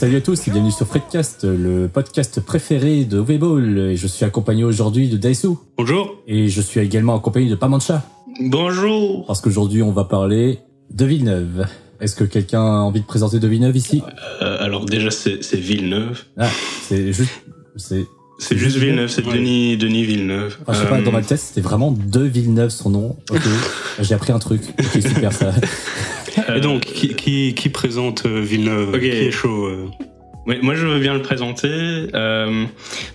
Salut à tous et bienvenue sur Fredcast, le podcast préféré de Webull. Et je suis accompagné aujourd'hui de Daisu. Bonjour. Et je suis également accompagné de Pamancha. Bonjour. Parce qu'aujourd'hui on va parler de Villeneuve. Est-ce que quelqu'un a envie de présenter de Villeneuve ici? Euh, alors déjà c'est Villeneuve. Ah, c'est juste... C'est... C'est juste Villeneuve, c'est Ouais. Denis Denis Villeneuve. Enfin, je sais pas, Euh, dans ma tête, c'était vraiment de Villeneuve son nom. Ok, j'ai appris un truc. Ok, super ça. Et donc, qui, qui, qui présente euh, Villeneuve. Qui est chaud euh Oui, moi je veux bien le présenter. Euh,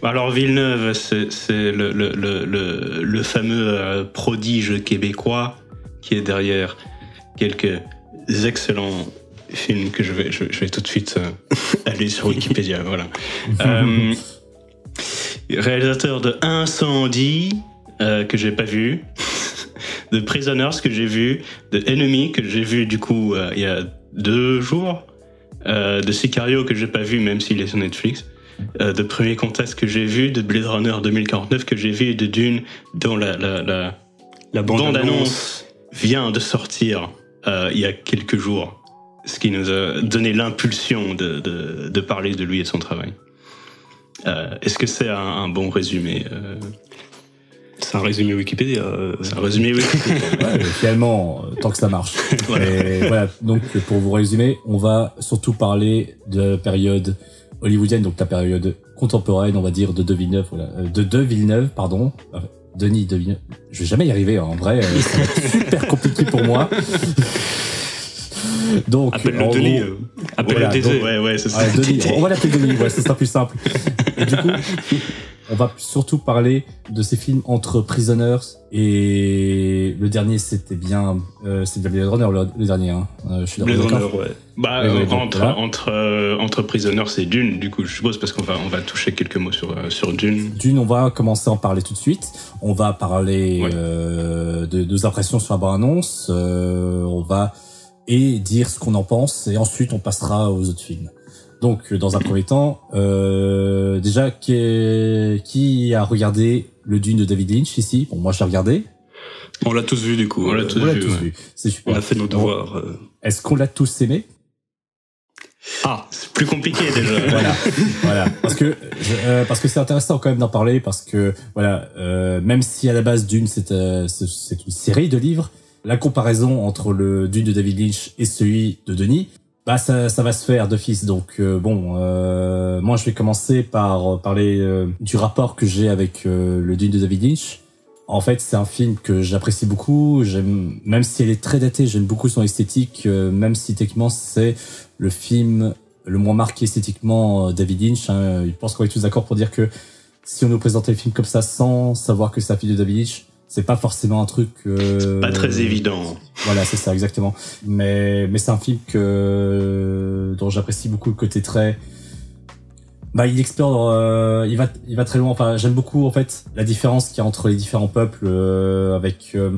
alors Villeneuve, c'est le, le, le, le, le fameux euh, prodige québécois qui est derrière quelques excellents films que je vais, je, je vais tout de suite euh, aller sur Wikipédia. voilà. Euh, réalisateur de Incendie, euh, que j'ai pas vu. De Prisoners, que j'ai vu. De Enemy, que j'ai vu du coup euh, il y a deux jours. Euh, de Sicario, que j'ai pas vu, même s'il est sur Netflix. Euh, de Premier Contact, que j'ai vu. De Blade Runner 2049, que j'ai vu. Et de Dune, dont la, la, la La bande-annonce. vient de sortir euh, il y a quelques jours. Ce qui nous a donné l'impulsion de, de, de parler de lui et de son travail. Euh, Est-ce que c'est un, un bon résumé euh, C'est un résumé Wikipédia. euh, C'est un résumé, oui. Ouais, finalement, euh, tant que ça marche. Voilà. Et voilà, donc pour vous résumer, on va surtout parler de période hollywoodienne, donc la période contemporaine, on va dire, de De Villeneuve, voilà, euh, de De Villeneuve, pardon, Euh, Denis De Villeneuve. Je vais jamais y arriver, hein, en vrai, euh, ça va être super compliqué pour moi. Donc, Appelle-le en Denis. gros, euh, Appelle-le voilà, Désir. donc, ouais, ouais, c'est ça. Ouais, Denis, on va l'appeler Denis, ouais, ce sera plus simple. Et du coup, on va surtout parler de ces films entre Prisoners et le dernier, c'était bien, euh, bien Blade Runner, le, le dernier, hein. Euh, je suis Blade. Runner, ouais. Bah, Ouais, ouais, euh, donc, entre, voilà. entre, euh, entre Prisoners et Dune, du coup, je suppose, parce qu'on va, on va toucher quelques mots sur, euh, sur Dune. D'une, on va commencer à en parler tout de suite. On va parler Ouais. euh, de, de nos impressions sur la bande-annonce. Euh, on va et dire ce qu'on en pense. Et ensuite, on passera aux autres films. Donc, euh, dans un premier temps, euh, déjà, qui, est- qui a regardé le Dune de David Lynch ici? Bon, moi, je l'ai regardé. On l'a tous vu du coup. On l'a tous On l'a vu, tous ouais. vu. C'est super. On a fait nos devoirs. euh. Est-ce qu'on l'a tous aimé? Ah, C'est plus compliqué déjà. voilà, voilà. Parce que euh, parce que c'est intéressant quand même d'en parler parce que voilà, euh, même si à la base Dune c'est euh, c'est c'est une série de livres, la comparaison entre le Dune de David Lynch et celui de Denis, bah ça ça va se faire d'office. Donc euh, bon, euh, moi je vais commencer par parler euh, du rapport que j'ai avec euh, le Dune de David Lynch. En fait, c'est un film que j'apprécie beaucoup. J'aime, même si elle est très datée, j'aime beaucoup son esthétique. même si techniquement c'est le film le moins marqué esthétiquement David Lynch. Hein, je pense qu'on est tous d'accord pour dire que si on nous présentait le film comme ça sans savoir que c'est un film de David Lynch, c'est pas forcément un truc. euh, Pas très évident. Voilà, c'est ça exactement. Mais mais c'est un film que dont j'apprécie beaucoup le côté très. Bah, il explore, euh, il va, il va très loin. Enfin, j'aime beaucoup en fait la différence qu'il y a entre les différents peuples, euh, avec euh,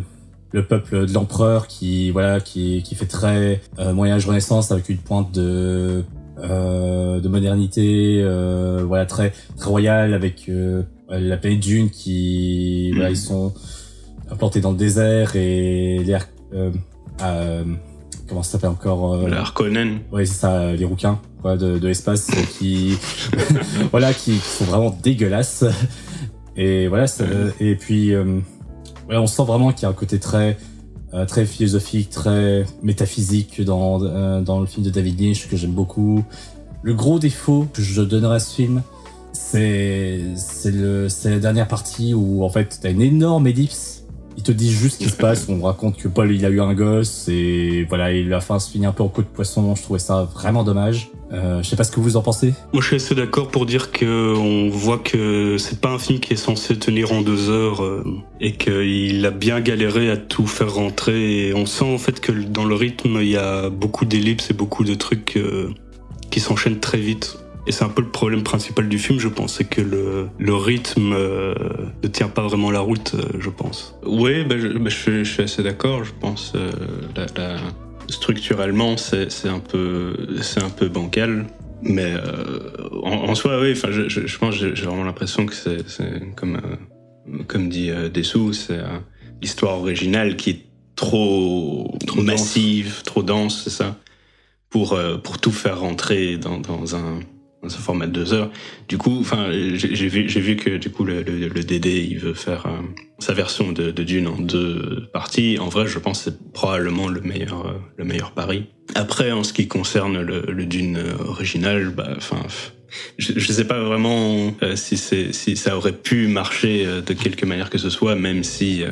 le peuple de l'empereur qui, voilà, qui, qui fait très euh, Moyen Âge Renaissance avec une pointe de, euh, de modernité, euh, voilà, très, très royale avec euh, la planète Dune qui, voilà, ils sont implantés dans le désert et les, euh, euh, comment ça s'appelle encore euh, Le Harkonnen. Ouais, c'est ça, les rouquins quoi, de, de l'espace euh, qui, voilà, qui, qui sont vraiment dégueulasses. Et voilà, et puis, euh, ouais, on sent vraiment qu'il y a un côté très, euh, très philosophique, très métaphysique dans, dans le film de David Lynch que j'aime beaucoup. Le gros défaut que je donnerais à ce film, c'est, c'est le, c'est la dernière partie où en fait t'as une énorme ellipse. Il te dit juste ce qui se passe. On raconte que Paul il a eu un gosse et voilà, et la fin se finit un peu en coup de poisson. Je trouvais ça vraiment dommage. Euh, je sais pas ce que vous en pensez. Moi, je suis assez d'accord pour dire que on voit que c'est pas un film qui est censé tenir en deux heures euh, et qu'il a bien galéré à tout faire rentrer. Et on sent en fait que dans le rythme, il y a beaucoup d'ellipses et beaucoup de trucs euh, qui s'enchaînent très vite. Et c'est un peu le problème principal du film, je pense, c'est que le, le rythme euh, ne tient pas vraiment la route, euh, je pense. Oui, bah, je, bah, je suis- je suis assez d'accord. Je pense euh, la, la- structurellement, c'est c'est un peu, c'est un peu bancal. Mais euh, en, en soi, oui. Enfin, je, je, je pense, j'ai j'ai vraiment l'impression que c'est comme, euh, comme dit euh, Dessous, c'est l'histoire originale qui est trop, Trop massive, trop dense, c'est ça. pour pour tout faire rentrer dans, dans un un format de deux heures. Du coup, enfin, j'ai vu que du coup le, le, DD il veut faire euh, sa version de, Dune en deux parties. En vrai, je pense que c'est probablement le meilleur euh, le meilleur pari. Après, en ce qui concerne le, Dune original, bah, enfin. Je ne sais pas vraiment euh, si, ça aurait pu marcher euh, de quelque manière que ce soit, même si, euh,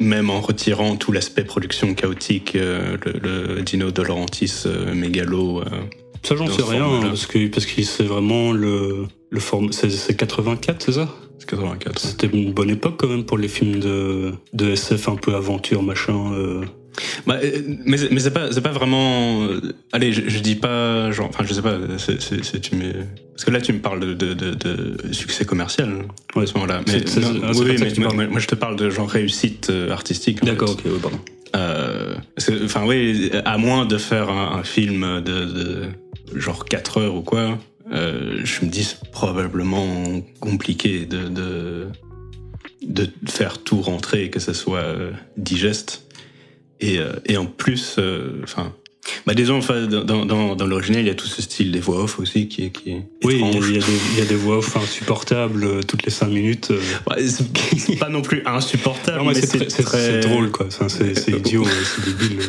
même en retirant tout l'aspect production chaotique, euh, le, Dino euh, mégalo, euh, Ça, j'en sais rien, hein, parce que parce que c'est vraiment le le forme. C'est c'est 84, c'est ça? C'est 84. C'était une bonne époque quand même pour les films de de SF un peu aventure machin. euh. Bah, euh, mais mais c'est pas c'est pas vraiment. euh, Allez, je, je dis pas genre. Enfin, je sais pas. c'est tu me parce que là tu me parles de de, de, de succès commercial Ouais, à ce moment-là. Mais non, oui, mais moi, je te parle de genre réussite euh, artistique. D'accord, ok, ouais, pardon. Euh, parce que, enfin oui, à moins de faire un, un film de, de genre 4 heures ou quoi, euh, je me dis c'est probablement compliqué de, de de faire tout rentrer et que ça soit euh, digeste. Et, euh, et en plus, enfin, bah disons, enfin, dans, dans, dans l'original, il y a tout ce style des voix off aussi qui est, qui est Oui, il y, a- y, des- il y a des voix off insupportables toutes les 5 minutes. Ouais, c'est pas non plus insupportable, Non, mais mais c'est très, drôle, quoi. C'est idiot, c'est débile.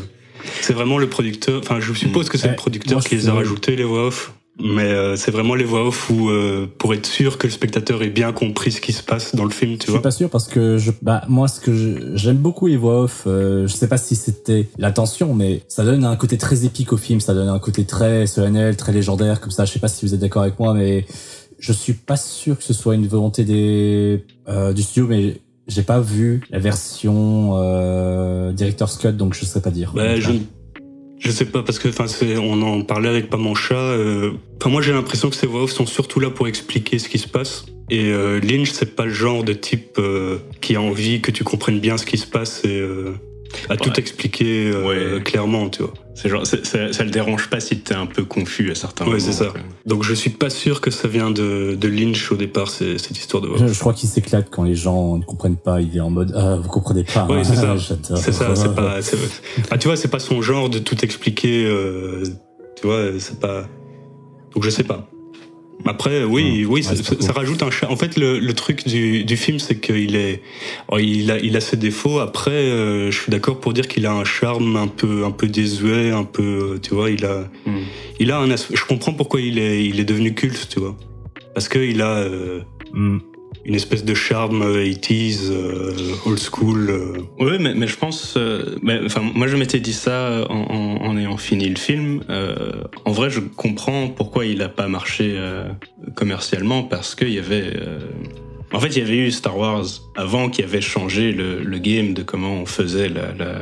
C'est vraiment le producteur. Enfin, je suppose que c'est le producteur qui les a rajoutés les voix off. Mais euh, c'est vraiment les voix off où, euh, pour être sûr que le spectateur ait bien compris ce qui se passe dans le film, tu Je suis vois. pas sûr parce que je, bah, moi, ce que je- j'aime beaucoup les voix off, euh, je sais pas si c'était l'intention, mais ça donne un côté très épique au film, ça donne un côté très solennel, très légendaire, comme ça. Je sais pas si vous êtes d'accord avec moi, mais je suis pas sûr que ce soit une volonté des, euh, du studio, mais j'ai pas vu la version, euh, Director's Cut, donc je sais pas dire. Bah, je, je sais pas parce que enfin on en parlait avec pas mon chat. euh, Enfin moi j'ai l'impression que ces voix off sont surtout là pour expliquer ce qui se passe. Et euh, Lynch c'est pas le genre de type euh, qui a envie que tu comprennes bien ce qui se passe et euh, à tout Ouais. expliquer euh, Ouais. clairement, tu vois. C'est genre, c'est- ça, ça le dérange pas si t'es un peu confus à certains Ouais, moments. c'est ça. quoi. Donc je suis pas sûr que ça vient de, de Lynch au départ c'est- cette histoire de Je, je crois qu'il s'éclate quand les gens ne comprennent pas. Il est en mode, ah, vous comprenez pas. Oui, hein. c'est ça. J'adore. C'est ça, c'est pas. c'est- Ah, tu vois, c'est pas son genre de tout expliquer. euh, tu vois, c'est pas. Donc je sais pas. Après, oui, Mmh. oui, Ouais, ça, cool. rajoute un charme. En fait, le, le truc du, du film, c'est qu'il est, oh, il a, il a ses défauts. Après, euh, je suis d'accord pour dire qu'il a un charme un peu, un peu désuet, un peu, tu vois, il a, Hmm. il a un. as- Je comprends pourquoi il est, il est devenu culte, tu vois, parce que il a euh, Hmm. Une espèce de charme euh, 80s, euh, old school. euh. Oui, mais, je pense. euh, enfin, moi, je m'étais dit ça en, ayant fini le film. Euh, en vrai, je comprends pourquoi il a pas marché euh, commercialement parce qu'il y avait. euh, en fait, il y avait eu Star Wars avant qui avait changé le, le game de comment on faisait la. la euh,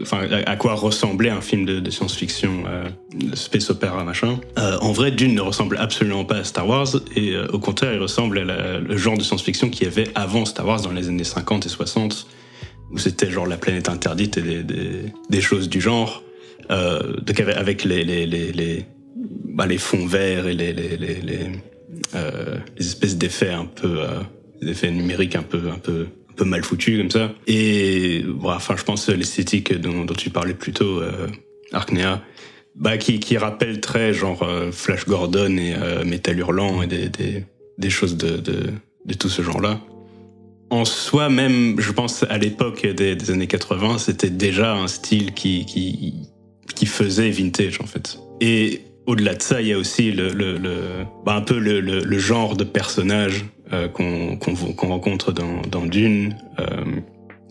Enfin, à, quoi ressemblait un film de, science-fiction, euh, space opéra machin. Euh, en vrai, Dune ne ressemble absolument pas à Star Wars et euh, au contraire, il ressemble à le genre de science-fiction qu'il y avait avant Star Wars dans les années 50 et 60 où c'était genre la planète interdite et des, choses du genre. Euh, donc avec, bah, les fonds verts et les, euh, espèces d'effets un peu, euh, numériques un peu, un peu, peu mal foutus comme ça. Et bon, enfin, je pense l'esthétique dont, tu parlais plus tôt, euh, bah, qui, qui rappelle très genre euh, Flash Gordon et euh, Metal Hurlant et des, des, choses de, de, tout ce genre-là en soi même, je pense à l'époque des, années 80, c'était déjà un style qui, qui, qui faisait vintage en fait. Et au-delà de ça, il y a aussi le, le, bah, un peu le, le genre de personnage euh, qu'on qu'on qu'on rencontre dans, dans Dune. Euh,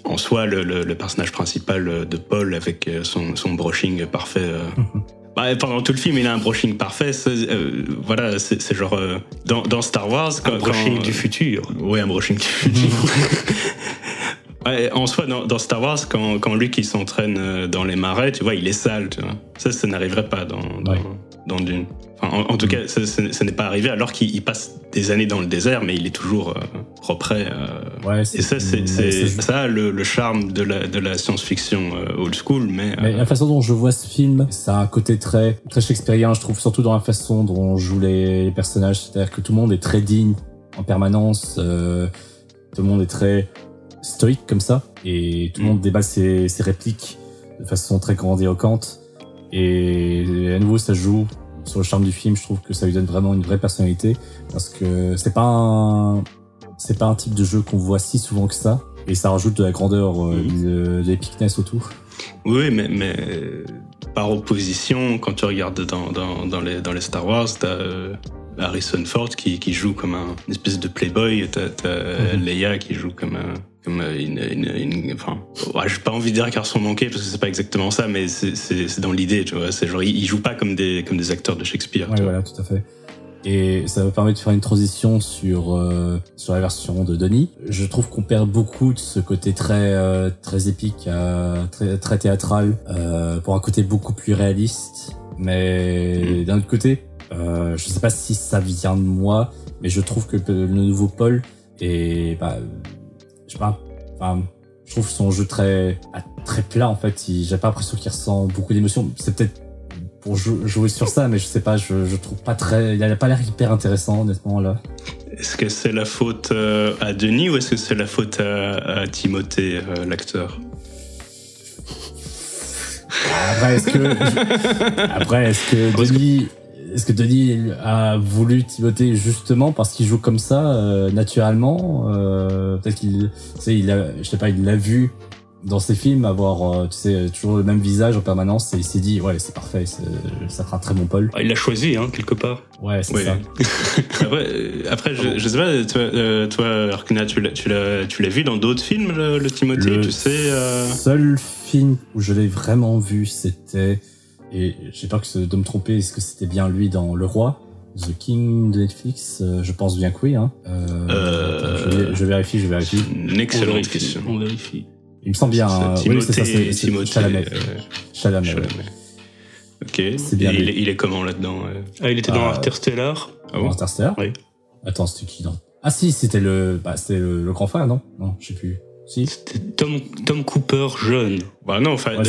en soi, le, le, le personnage principal de Paul avec euh, son, son brushing parfait. euh, bah, pendant tout le film, il a un brushing parfait. euh, voilà, c'est genre euh, dans, dans Star Wars, quand, Un brushing quand- du futur. Ouais, un brushing du futur. Ouais, en soi, dans, dans Star Wars, quand, quand Luke s'entraîne dans les marais, tu vois, il est sale, tu vois. Ça, ça n'arriverait pas dans, dans, Ouais. Dans Dune. Enfin, en, en tout cas, ça, ça- ça n'est pas arrivé alors qu'il il passe des années dans le désert, mais il est toujours euh, propre. euh. Ouais, et ça, c'est ça le, le charme de la, de la science-fiction euh, old school, mais, Mais euh, la façon dont je vois ce film, ça a un côté très, très shakespearien, je trouve, surtout dans la façon dont jouent les, les personnages. C'est-à-dire que tout le monde est très digne en permanence, tout le monde est très stoïque comme ça, et tout le Mm. monde déballe ses, ses répliques de façon très grandiloquente. Et à nouveau, ça joue sur le charme du film. Je trouve que ça lui donne vraiment une vraie personnalité parce que c'est pas un, c'est pas un type de jeu qu'on voit si souvent que ça. Et ça rajoute de la grandeur, euh, Mhm. de, de l'épicness autour. Oui, mais, mais euh, par opposition, quand tu regardes dans, dans, dans, les, dans les Star Wars, t'as euh, Harrison Ford qui, qui joue comme un une espèce de playboy, t'as t'as, Mhm. Leia qui joue comme, un, comme euh, une, une, une- Enfin, ouais, j'ai pas envie de dire sont manquées parce que c'est pas exactement ça, mais c'est- dans l'idée, tu vois. C'est genre, ils, ils jouent pas comme des, comme des acteurs de Shakespeare. Ouais, tu vois. voilà, tout à fait. Et ça me permet de faire une transition sur euh, sur la version de Denis. Je trouve qu'on perd beaucoup de ce côté très euh, très épique, euh, très très théâtral, euh, pour un côté beaucoup plus réaliste. Mais d'un autre côté, euh, je sais pas si ça vient de moi, mais je trouve que le nouveau Paul est, bah, je sais pas, enfin, je trouve son jeu très très plat en fait. J'ai pas l'impression qu'il ressent beaucoup d'émotions. C'est peut-être pour jou- jouer sur ça, mais je sais pas, je, je trouve pas très, il a pas l'air hyper intéressant honnêtement là. Est-ce que c'est la faute euh, à Denis ou est-ce que c'est la faute à, à Timothée, euh, l'acteur? Après, est-ce que, après, est-ce que- Denis, est-ce que Denis a voulu Timothée justement parce qu'il joue comme ça euh, naturellement euh, Peut-être qu'il, tu sais, il a, je sais pas, il l'a vu dans ses films avoir, euh, tu sais, toujours le même visage en permanence et il s'est dit, ouais, c'est parfait, ça fera un très bon Paul. Ah, il l'a choisi, hein, quelque part. Ouais, c'est Oui. ça. après, euh, après je, je sais pas, toi, euh, toi Arkena, tu l'as, tu l'as, tu l'as vu dans d'autres films, le, le Timothée, Le tu sais euh, seul film où je l'ai vraiment vu, c'était, et j'ai peur que de me tromper, est-ce que c'était bien lui dans Le Roi The King de Netflix? Euh, Je pense bien que oui. Hein. Euh, Euh, attends, je, je vérifie, je vérifie. Une On excellente vérifie, question. On vérifie. Il me semble bien. hein. C'est Oui, c'est ça, Timothée, c'est Chalamet. euh, Chalamet, ouais. Chalamet. Ok. C'est bien il, est- il est comment là-dedans euh? Ah, il était dans. Interstellar. Ah bon? Interstellar? Oui. Attends, c'était qui dans... Ah si, c'était le, bah, c'était le, le grand frère, non? Non, je sais plus. Si. C'était Tom, Tom Cooper jeune. Bah non, enfin, Ouais,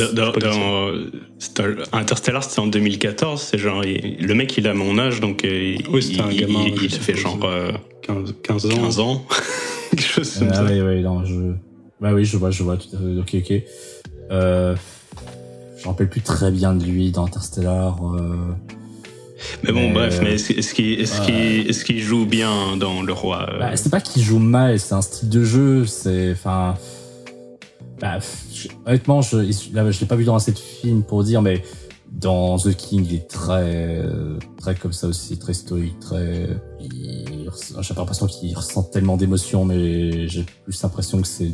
Interstellar, c'était en 2014. C'est genre, il- le mec, il a mon âge, donc euh, il, Oui, c'était un il- gamin, il, il je fait genre euh, 15, 15 ans. 15 ans, quelque chose comme Ah ça. oui, oui, non, je... Bah oui, je vois, je vois, tout à fait. Ok, ok. Euh... Je me rappelle plus très bien de lui dans Interstellar. Euh... Mais bon, Mais, bref, euh, mais est-ce qu'il est qu'il joue bien dans Le Roi euh, Bah, c'est pas qu'il joue mal, c'est un style de jeu, c'est, enfin, bah, honnêtement, je, je l'ai pas vu dans assez de films pour dire, mais dans The King, il est très, très comme ça aussi, très stoïque, très, j'ai pas l'impression qu'il ressent tellement d'émotions, mais j'ai plus l'impression que c'est,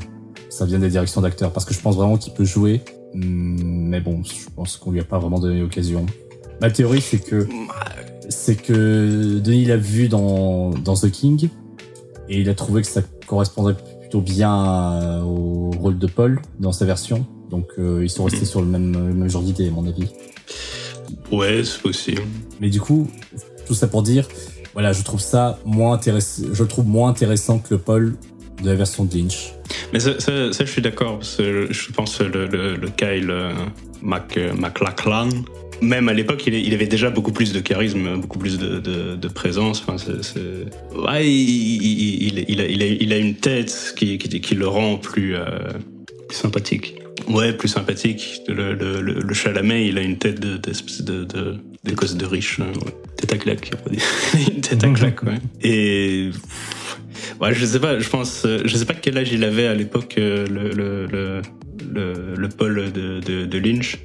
ça vient des directions d'acteurs, parce que je pense vraiment qu'il peut jouer, mais bon, je pense qu'on lui a pas vraiment donné l'occasion. Ma théorie, c'est que, c'est que Denis l'a vu dans, dans The King, et il a trouvé que ça correspondrait plutôt bien à- au rôle de Paul dans sa version. Donc euh, ils sont restés Mhm. sur le même, le même genre d'idée, à mon avis. Ouais, c'est possible. Mais du coup, tout ça pour dire, voilà, je trouve ça moins intéressant, je le trouve moins intéressant que le Paul de la version de Lynch. Mais ça, ça, ça, je suis d'accord, je pense que le, le, le Kyle euh, Mac, euh, MacLachlan, même à l'époque, il, avait déjà beaucoup plus de charisme, beaucoup plus de, de, de présence. Enfin, Ouais, il, il, il, il a, il, a, il a une tête qui, qui, qui le rend plus... euh, Sympathique. Ouais, plus sympathique. Le, le, le, le Chalamet, il a une tête de, d'espèce de, de, de riche. hein, ouais. Tête à claque, on va dire. une tête à claque, ouais. Et ouais, je sais pas, je pense, je sais pas quel âge il avait à l'époque euh, le le Paul de Lynch,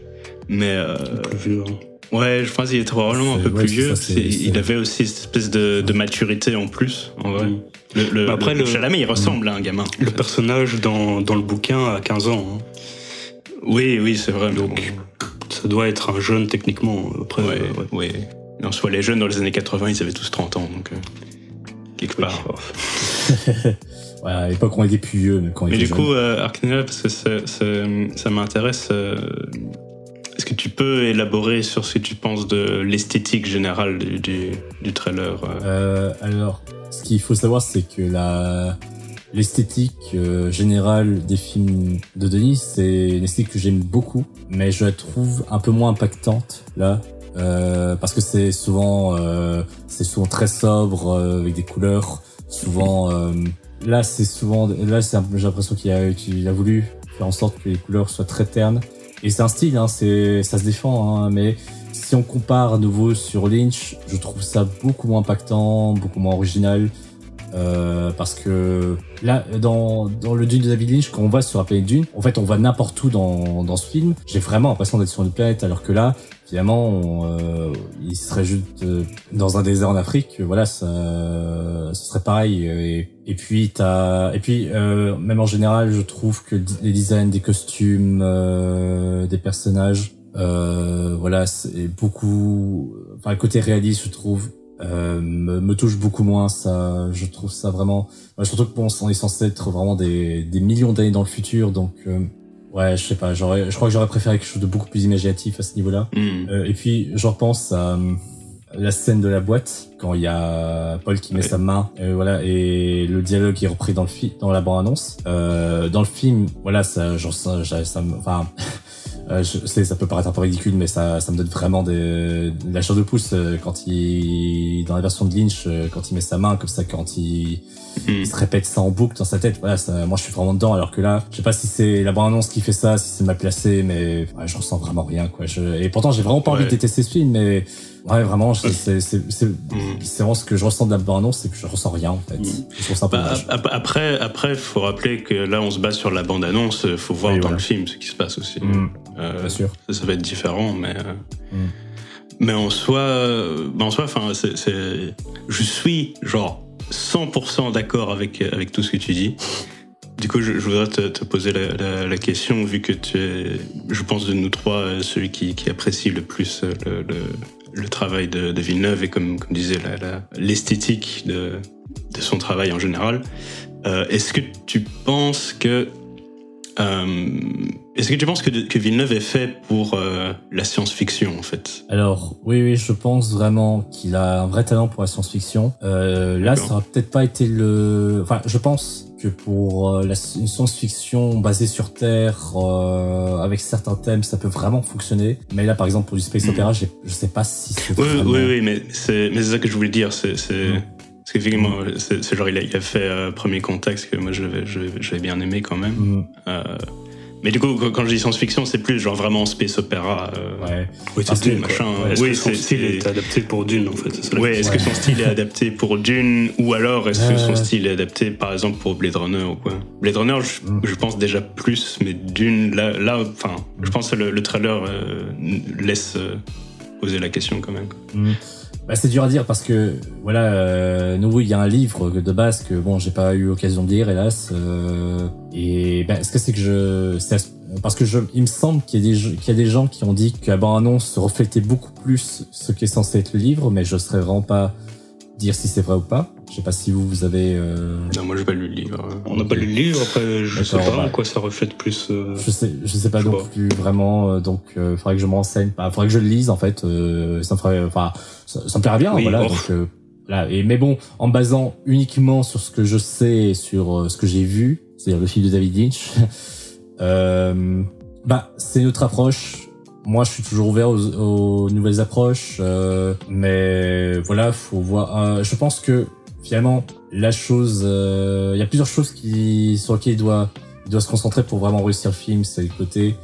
mais euh, Plus vieux, hein. ouais, je pense qu'il était probablement un peu ouais, plus vieux. ça, il avait aussi cette espèce de, de maturité en plus, en vrai. Mm. Le, le, Bah après, le, le- Chalamet, il ressemble à un gamin. Le personnage dans, dans le bouquin a 15 ans. hein. Oui, oui, c'est vrai. Donc, Ça doit être un jeune techniquement. Après, ouais, euh, ouais. ouais. Et En soi, les jeunes dans les années 80, ils avaient tous 30 ans, donc euh, quelque Oui. part. Ouais, à l'époque, on était plus vieux, mais quand Mais du jeune. coup, euh, parce que ça, ça, ça m'intéresse, euh, tu peux élaborer sur ce que tu penses de l'esthétique générale du, du, trailer euh. Euh, alors, ce qu'il faut savoir, c'est que la l'esthétique euh, générale des films de Denis, c'est une esthétique que j'aime beaucoup, mais je la trouve un peu moins impactante là, euh, parce que c'est souvent euh, c'est souvent très sobre avec des couleurs, souvent là c'est souvent là j'ai l'impression qu'il a qu'il a voulu faire en sorte que les couleurs soient très ternes et c'est un style, hein, c'est ça se défend, hein, mais si on compare à nouveau sur Lynch, je trouve ça beaucoup moins impactant, beaucoup moins original. Euh, parce que là, dans, dans le Dune de David Lynch, quand on va sur la planète Dune, en fait, on va n'importe où dans, dans ce film. J'ai vraiment l'impression d'être sur une planète, alors que là, finalement, euh, il serait juste euh, dans un désert en Afrique. Voilà, ça, ce serait pareil. Et, et puis, t'as, et puis, euh, même en général, je trouve que les designs des costumes, des personnages, voilà, c'est beaucoup. Enfin, le côté réaliste, je trouve, euh, me, me, touche beaucoup moins. Ça, je trouve ça vraiment. surtout que bon, on est censé être vraiment des, des millions d'années dans le futur, donc euh, ouais, je sais pas. J'aurais, je crois que j'aurais préféré quelque chose de beaucoup plus imaginatif à ce niveau-là. Mm. Euh, et puis, je repense à la scène de la boîte quand il y a Paul qui met sa main et voilà et le dialogue est repris dans le film dans la bande annonce euh, dans le film voilà ça genre ça, ça enfin Euh, je sais, ça peut paraître un peu ridicule, mais ça, ça me donne vraiment de, de la chair de pouce euh, quand il, dans la version de Lynch, euh, quand il met sa main comme ça, quand il, il se répète ça en boucle dans sa tête. Voilà, ça, moi je suis vraiment dedans. Alors que là, je sais pas si c'est la bande-annonce qui fait ça, si c'est mal placé, mais ouais, je ressens vraiment rien. Quoi. Je, et pourtant, j'ai vraiment pas envie de détester ce film, mais Ouais, vraiment, c'est c'est vraiment ce que je ressens de la bande-annonce, c'est que je ressens rien en fait. Je ça bah, après, après, faut rappeler que là, on se base sur la bande-annonce. Faut voir dans le film ce qui se passe aussi. Mm. Euh, Bien sûr. Ça, ça, va être différent, mais euh, mm. mais en soi, ben en soi, enfin, je suis genre 100% d'accord avec avec tout ce que tu dis. Du coup, je, je voudrais te, te poser la, la, la, question, vu que tu es, je pense, de nous trois, euh, celui qui, qui apprécie le plus le, le le travail de, de, Villeneuve et comme, comme disait l'esthétique de, de, son travail en général. Euh, Est-ce que tu penses que est-ce que tu penses que, que, Villeneuve est fait pour euh, la science-fiction en fait? Alors oui, oui, je pense vraiment qu'il a un vrai talent pour la science-fiction. Euh, là, ça aurait peut-être pas été le. Enfin, je pense que pour euh, la science-fiction basée sur Terre, euh, avec certains thèmes, ça peut vraiment fonctionner. Mais là, par exemple, pour du space mm. opéra, je sais pas si c'est oui, oui, oui, mais c'est ça que je voulais dire. C'est mm. Parce qu'effectivement, c'est genre il a, il a fait euh, premier contact que moi j'avais bien aimé quand même. Mm. Euh, mais du coup, quand je dis science-fiction, c'est plus genre vraiment space opéra. Euh, ouais. Oui, c'est Dune, machin. Ouais, est-ce oui, que son style est... adapté pour Dune, en fait Oui, est-ce que son style est adapté pour Dune ou alors est-ce que son style est adapté, par exemple, pour Blade Runner ou quoi? Blade Runner, je, mm. je, pense déjà plus, mais Dune, là, là enfin, je pense que le, le trailer euh, laisse euh, poser la question quand même. Mm. Bah, c'est dur à dire parce que voilà, euh, nous il y a un livre de base que bon j'ai pas eu l'occasion de lire hélas. Euh, et ben ce que c'est que je, parce que je, il me semble qu'il y a des qu'il y a des gens qui ont dit que la annonce reflétait beaucoup plus ce qui est censé être le livre, mais je serais vraiment pas dire si c'est vrai ou pas. Je sais pas si vous, vous avez. Euh... Non, moi, j'ai pas lu le livre. On n'a pas lu le livre. Après, je sais pas en quoi ça reflète plus. Euh... Je sais, je sais pas je non plus vraiment. Euh, donc, euh, faudrait que je me renseigne. Bah, faudrait que je le lise en fait. Euh, ça me ferait. Enfin, ça, ça, me plairait bien. voilà. Donc, euh, là. Et mais bon, en basant uniquement sur ce que je sais, sur ce que j'ai vu, c'est-à-dire le film de David Lynch. bah, c'est notre approche moi, je suis toujours ouvert aux, aux nouvelles approches, euh, mais voilà, faut voir. Euh, je pense que finalement, la chose, euh, il y a plusieurs choses qui sur lesquelles il doit, il doit se concentrer pour vraiment réussir le film. C'est le côté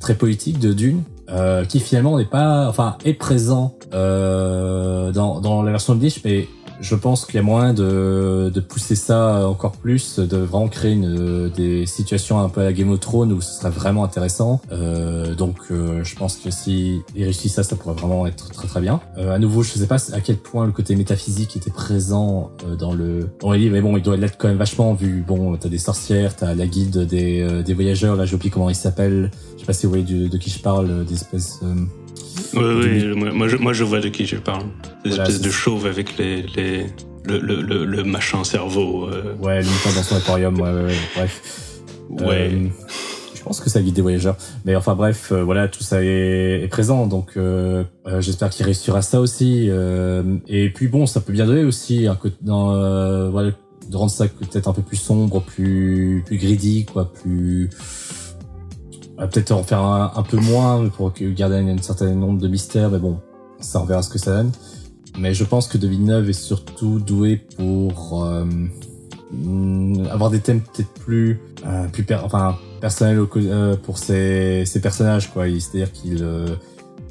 très politique de Dune, euh, qui finalement n'est pas, enfin, est présent dans, dans la version de Lynch, mais je pense qu'il y a moyen de, de pousser ça encore plus, de vraiment créer une, des situations un peu à la Game of Thrones où ce serait vraiment intéressant. Euh, donc euh, je pense que si il réussit ça, ça pourrait vraiment être très très bien. Euh, à nouveau, je sais pas à quel point le côté métaphysique était présent euh, dans le dans les livres, mais bon, il doit l'être quand même vachement vu. Bon, t'as des sorcières, t'as la guilde des, euh, des voyageurs, là j'ai oublié comment il s'appelle. Je sais pas si vous voyez de, de qui je parle, des espèces oui, oui, moi, je, moi je vois de qui je parle. Des espèces de chauves avec les, les, le, le, le, machin cerveau. Euh. Ouais, limitant dans son aquarium, ouais, ouais, ouais, bref. Ouais. Euh, je pense que ça guide des voyageurs. Mais enfin bref, euh, voilà, tout ça est, est présent, donc j'espère qu'il réussira ça aussi. et puis bon, ça peut bien donner aussi un côté dans voilà, de rendre ça peut-être un peu plus sombre, plus plus greedy, quoi, plus peut-être en faire un, peu moins pour garder un certain nombre de mystères, mais bon, ça on verra ce que ça donne. Mais je pense que De Villeneuve est surtout doué pour euh, avoir des thèmes peut-être plus, euh, plus enfin personnels euh, pour ses, ses, personnages, quoi. C'est-à-dire qu'il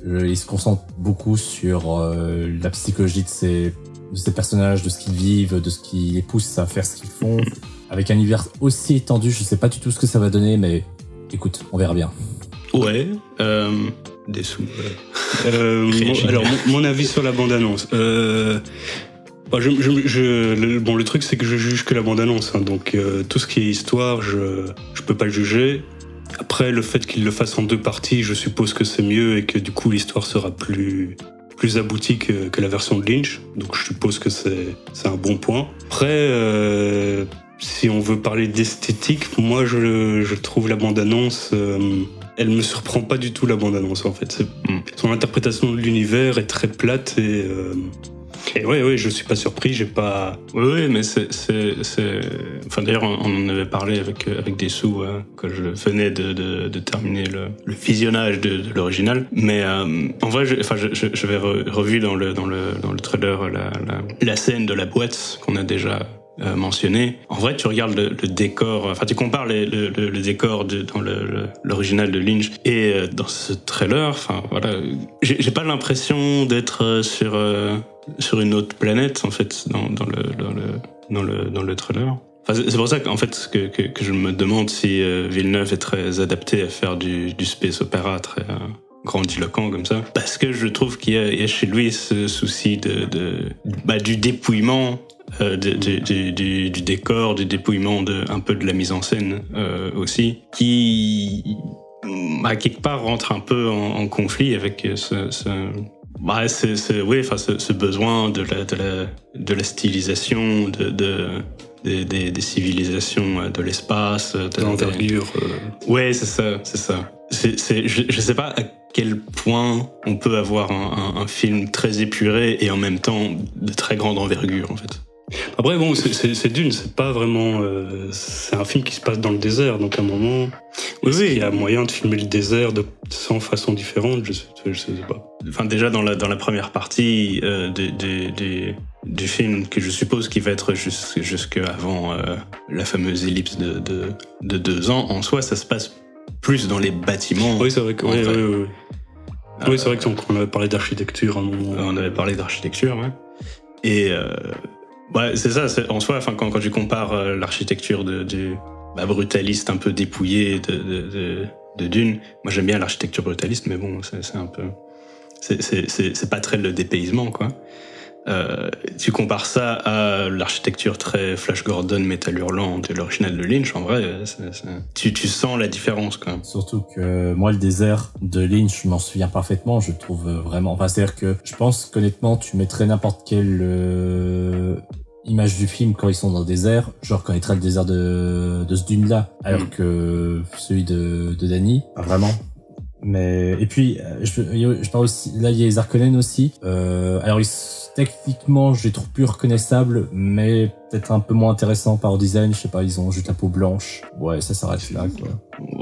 Euh, il se concentre beaucoup sur euh, la psychologie de ces, de ces personnages, de ce qu'ils vivent, de ce qui les pousse à faire ce qu'ils font. Avec un univers aussi étendu, je sais pas du tout ce que ça va donner, mais écoute, on verra bien. Ouais. Euh, des sous. Euh, mon- alors, mon, mon avis sur la bande-annonce. Euh, bah, je, je- je- le, bon, le truc, c'est que je juge que la bande-annonce. hein, donc, euh, tout ce qui est histoire, je, je peux pas le juger. Après, le fait qu'il le fasse en deux parties, je suppose que c'est mieux et que du coup, l'histoire sera plus, plus aboutie que, que la version de Lynch. Donc, je suppose que c'est c'est un bon point. Après, euh, si on veut parler d'esthétique, moi, je, je trouve la bande-annonce. euh, elle me surprend pas du tout la bande-annonce en fait. C'est- Mm. Son interprétation de l'univers est très plate et, euh, et ouais ouais je suis pas surpris. J'ai pas. Oui, mais c'est, Enfin, d'ailleurs, on on en avait parlé avec euh, avec des sous euh, quand je venais de, de, de terminer le, le visionnage de, de l'original. Mais euh, en vrai, je, enfin, je, je, j'avais re- revu dans le dans le dans le trailer la la, la scène de la boîte qu'on a déjà euh, mentionné. En vrai, tu regardes le, décor, enfin, tu compares le, décor dans l'original de Lynch et euh, dans ce trailer. Enfin, voilà, j'ai, pas l'impression d'être euh, sur euh, sur une autre planète en fait dans, dans le dans le dans le dans le trailer. Enfin, c'est pour ça qu'en fait que, que, que je me demande si euh, Villeneuve est très adapté à faire du, du space opéra très euh, grandiloquent comme ça, parce que je trouve qu'il y a, chez lui ce souci de, bah, du dépouillement. euh, du, décor, du dépouillement un peu de la mise en scène euh, aussi, qui à quelque part rentre un peu en, conflit avec ce, ce, bah, c'est, oui, enfin, ce, ce besoin de la, stylisation, de, des, des, des civilisations euh, de l'espace, de, de l'envergure. euh, Ouais, c'est ça, c'est ça. Je, je sais pas à quel point on peut avoir un, un, un film très épuré et en même temps de très grande envergure, en fait. Après bon c'est- d'une c'est pas vraiment euh, c'est un film qui se passe dans le désert donc à un moment Oui, est-ce oui. qu'il y a moyen de filmer le désert de 100 façons différentes je sais, je sais pas. Enfin, déjà dans la, dans la première partie euh, du, du film, que je suppose qu'il va être jus- jusque avant euh, la fameuse ellipse de, de, de deux ans, en soi, ça se passe plus dans les bâtiments. Oui c'est vrai que En oui, vrai. oui, oui, oui. Euh, Oui, c'est vrai que donc, on avait parlé d'architecture à un moment. on avait parlé d'architecture, ouais. Et euh, ouais, c'est ça. En soi, enfin, quand, quand tu compares l'architecture de, du bah, brutaliste un peu dépouillé de, de, de, Dune, moi j'aime bien l'architecture brutaliste, mais bon, c'est un peu, c'est pas très le dépaysement, quoi. Euh, tu compares ça à l'architecture très Flash Gordon, métal hurlant de l'original de Lynch, en vrai, c'est- c'est- tu, tu sens la différence, quoi. Surtout que moi, le désert de Lynch, je m'en souviens parfaitement. Je trouve vraiment. Enfin, c'est-à-dire que je pense qu'honnêtement, tu mettrais n'importe quelle euh, image du film quand ils sont dans le désert, je reconnaîtrais le désert de, de ce dune-là, alors Mm. que celui de, de Danny, pas vraiment. Mais et puis euh, je, je parle aussi. Là, il y a les Harkonnen aussi. Euh, alors ils, techniquement, je les trouve plus reconnaissables, mais peut-être un peu moins intéressants par design. Je sais pas, ils ont juste la peau blanche. Ouais, ça s'arrête là. Quoi.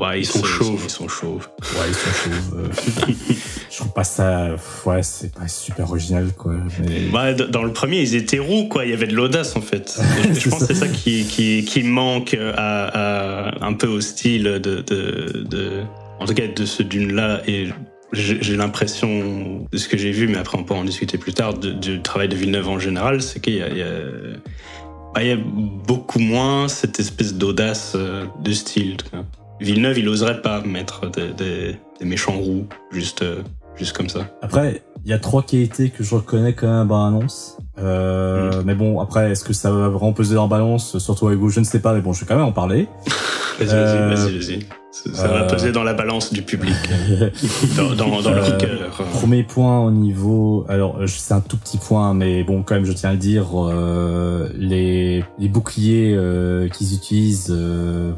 Ouais, ils, sont sont chauves. Ils sont chauves. Ouais, ils sont chauds. euh, je trouve pas ça. Ouais, c'est pas super original, quoi. Mais... Bah, dans le premier, ils étaient roux, quoi. Il y avait de l'audace, en fait. Je pense c'est ça qui, qui, qui manque à, à- un peu au style de, de, de- en tout cas, de ce dune-là. Et j'ai l'impression, de ce que j'ai vu, mais après on peut en discuter plus tard, de- du travail de Villeneuve en général, c'est qu'il y a, il y, a, bah, y a beaucoup moins cette espèce d'audace euh, de style. Villeneuve, il oserait pas mettre des, des, des méchants roux, juste, euh, juste comme ça. Après, il y a trois qualités que je reconnais quand même dans l'annonce. Euh, Mais bon, après, est-ce que ça va vraiment peser dans la balance Surtout avec vous, je ne sais pas, mais bon, je vais quand même en parler. Vas-y, Euh, vas-y, vas-y, vas-y. Ça, va euh, peser dans la balance du public, dans, dans, dans leur Euh, cœur. Premier point au niveau, alors euh, c'est un tout petit point, mais bon quand même je tiens à le dire, euh, les, les boucliers euh, qu'ils utilisent, euh,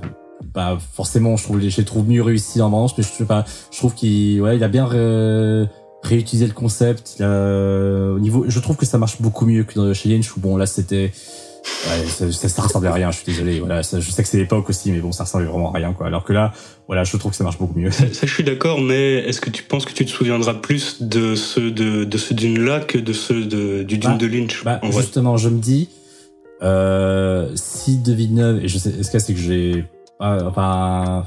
bah forcément je trouve les, je les trouve mieux réussis en manche, mais je sais pas, je trouve qu'il ouais il a bien ré- réutilisé le concept. Il a, au niveau, je trouve que ça marche beaucoup mieux que dans, chez Lynch où bon là c'était Ouais, ça, ça, ça ressemblait à rien, je suis désolé. Voilà, ça, je sais que c'est l'époque aussi, mais bon, ça ressemblait vraiment à rien, quoi. Alors que là, voilà, je trouve que ça marche beaucoup mieux. Ça, je suis d'accord, mais est-ce que tu penses que tu te souviendras plus de ceux de, de ceux d'une là que de ceux de, du Dune Bah, de Lynch Bah, justement, je me dis, euh, si de Villeneuve, et je sais, ce y a, c'est que j'ai, enfin,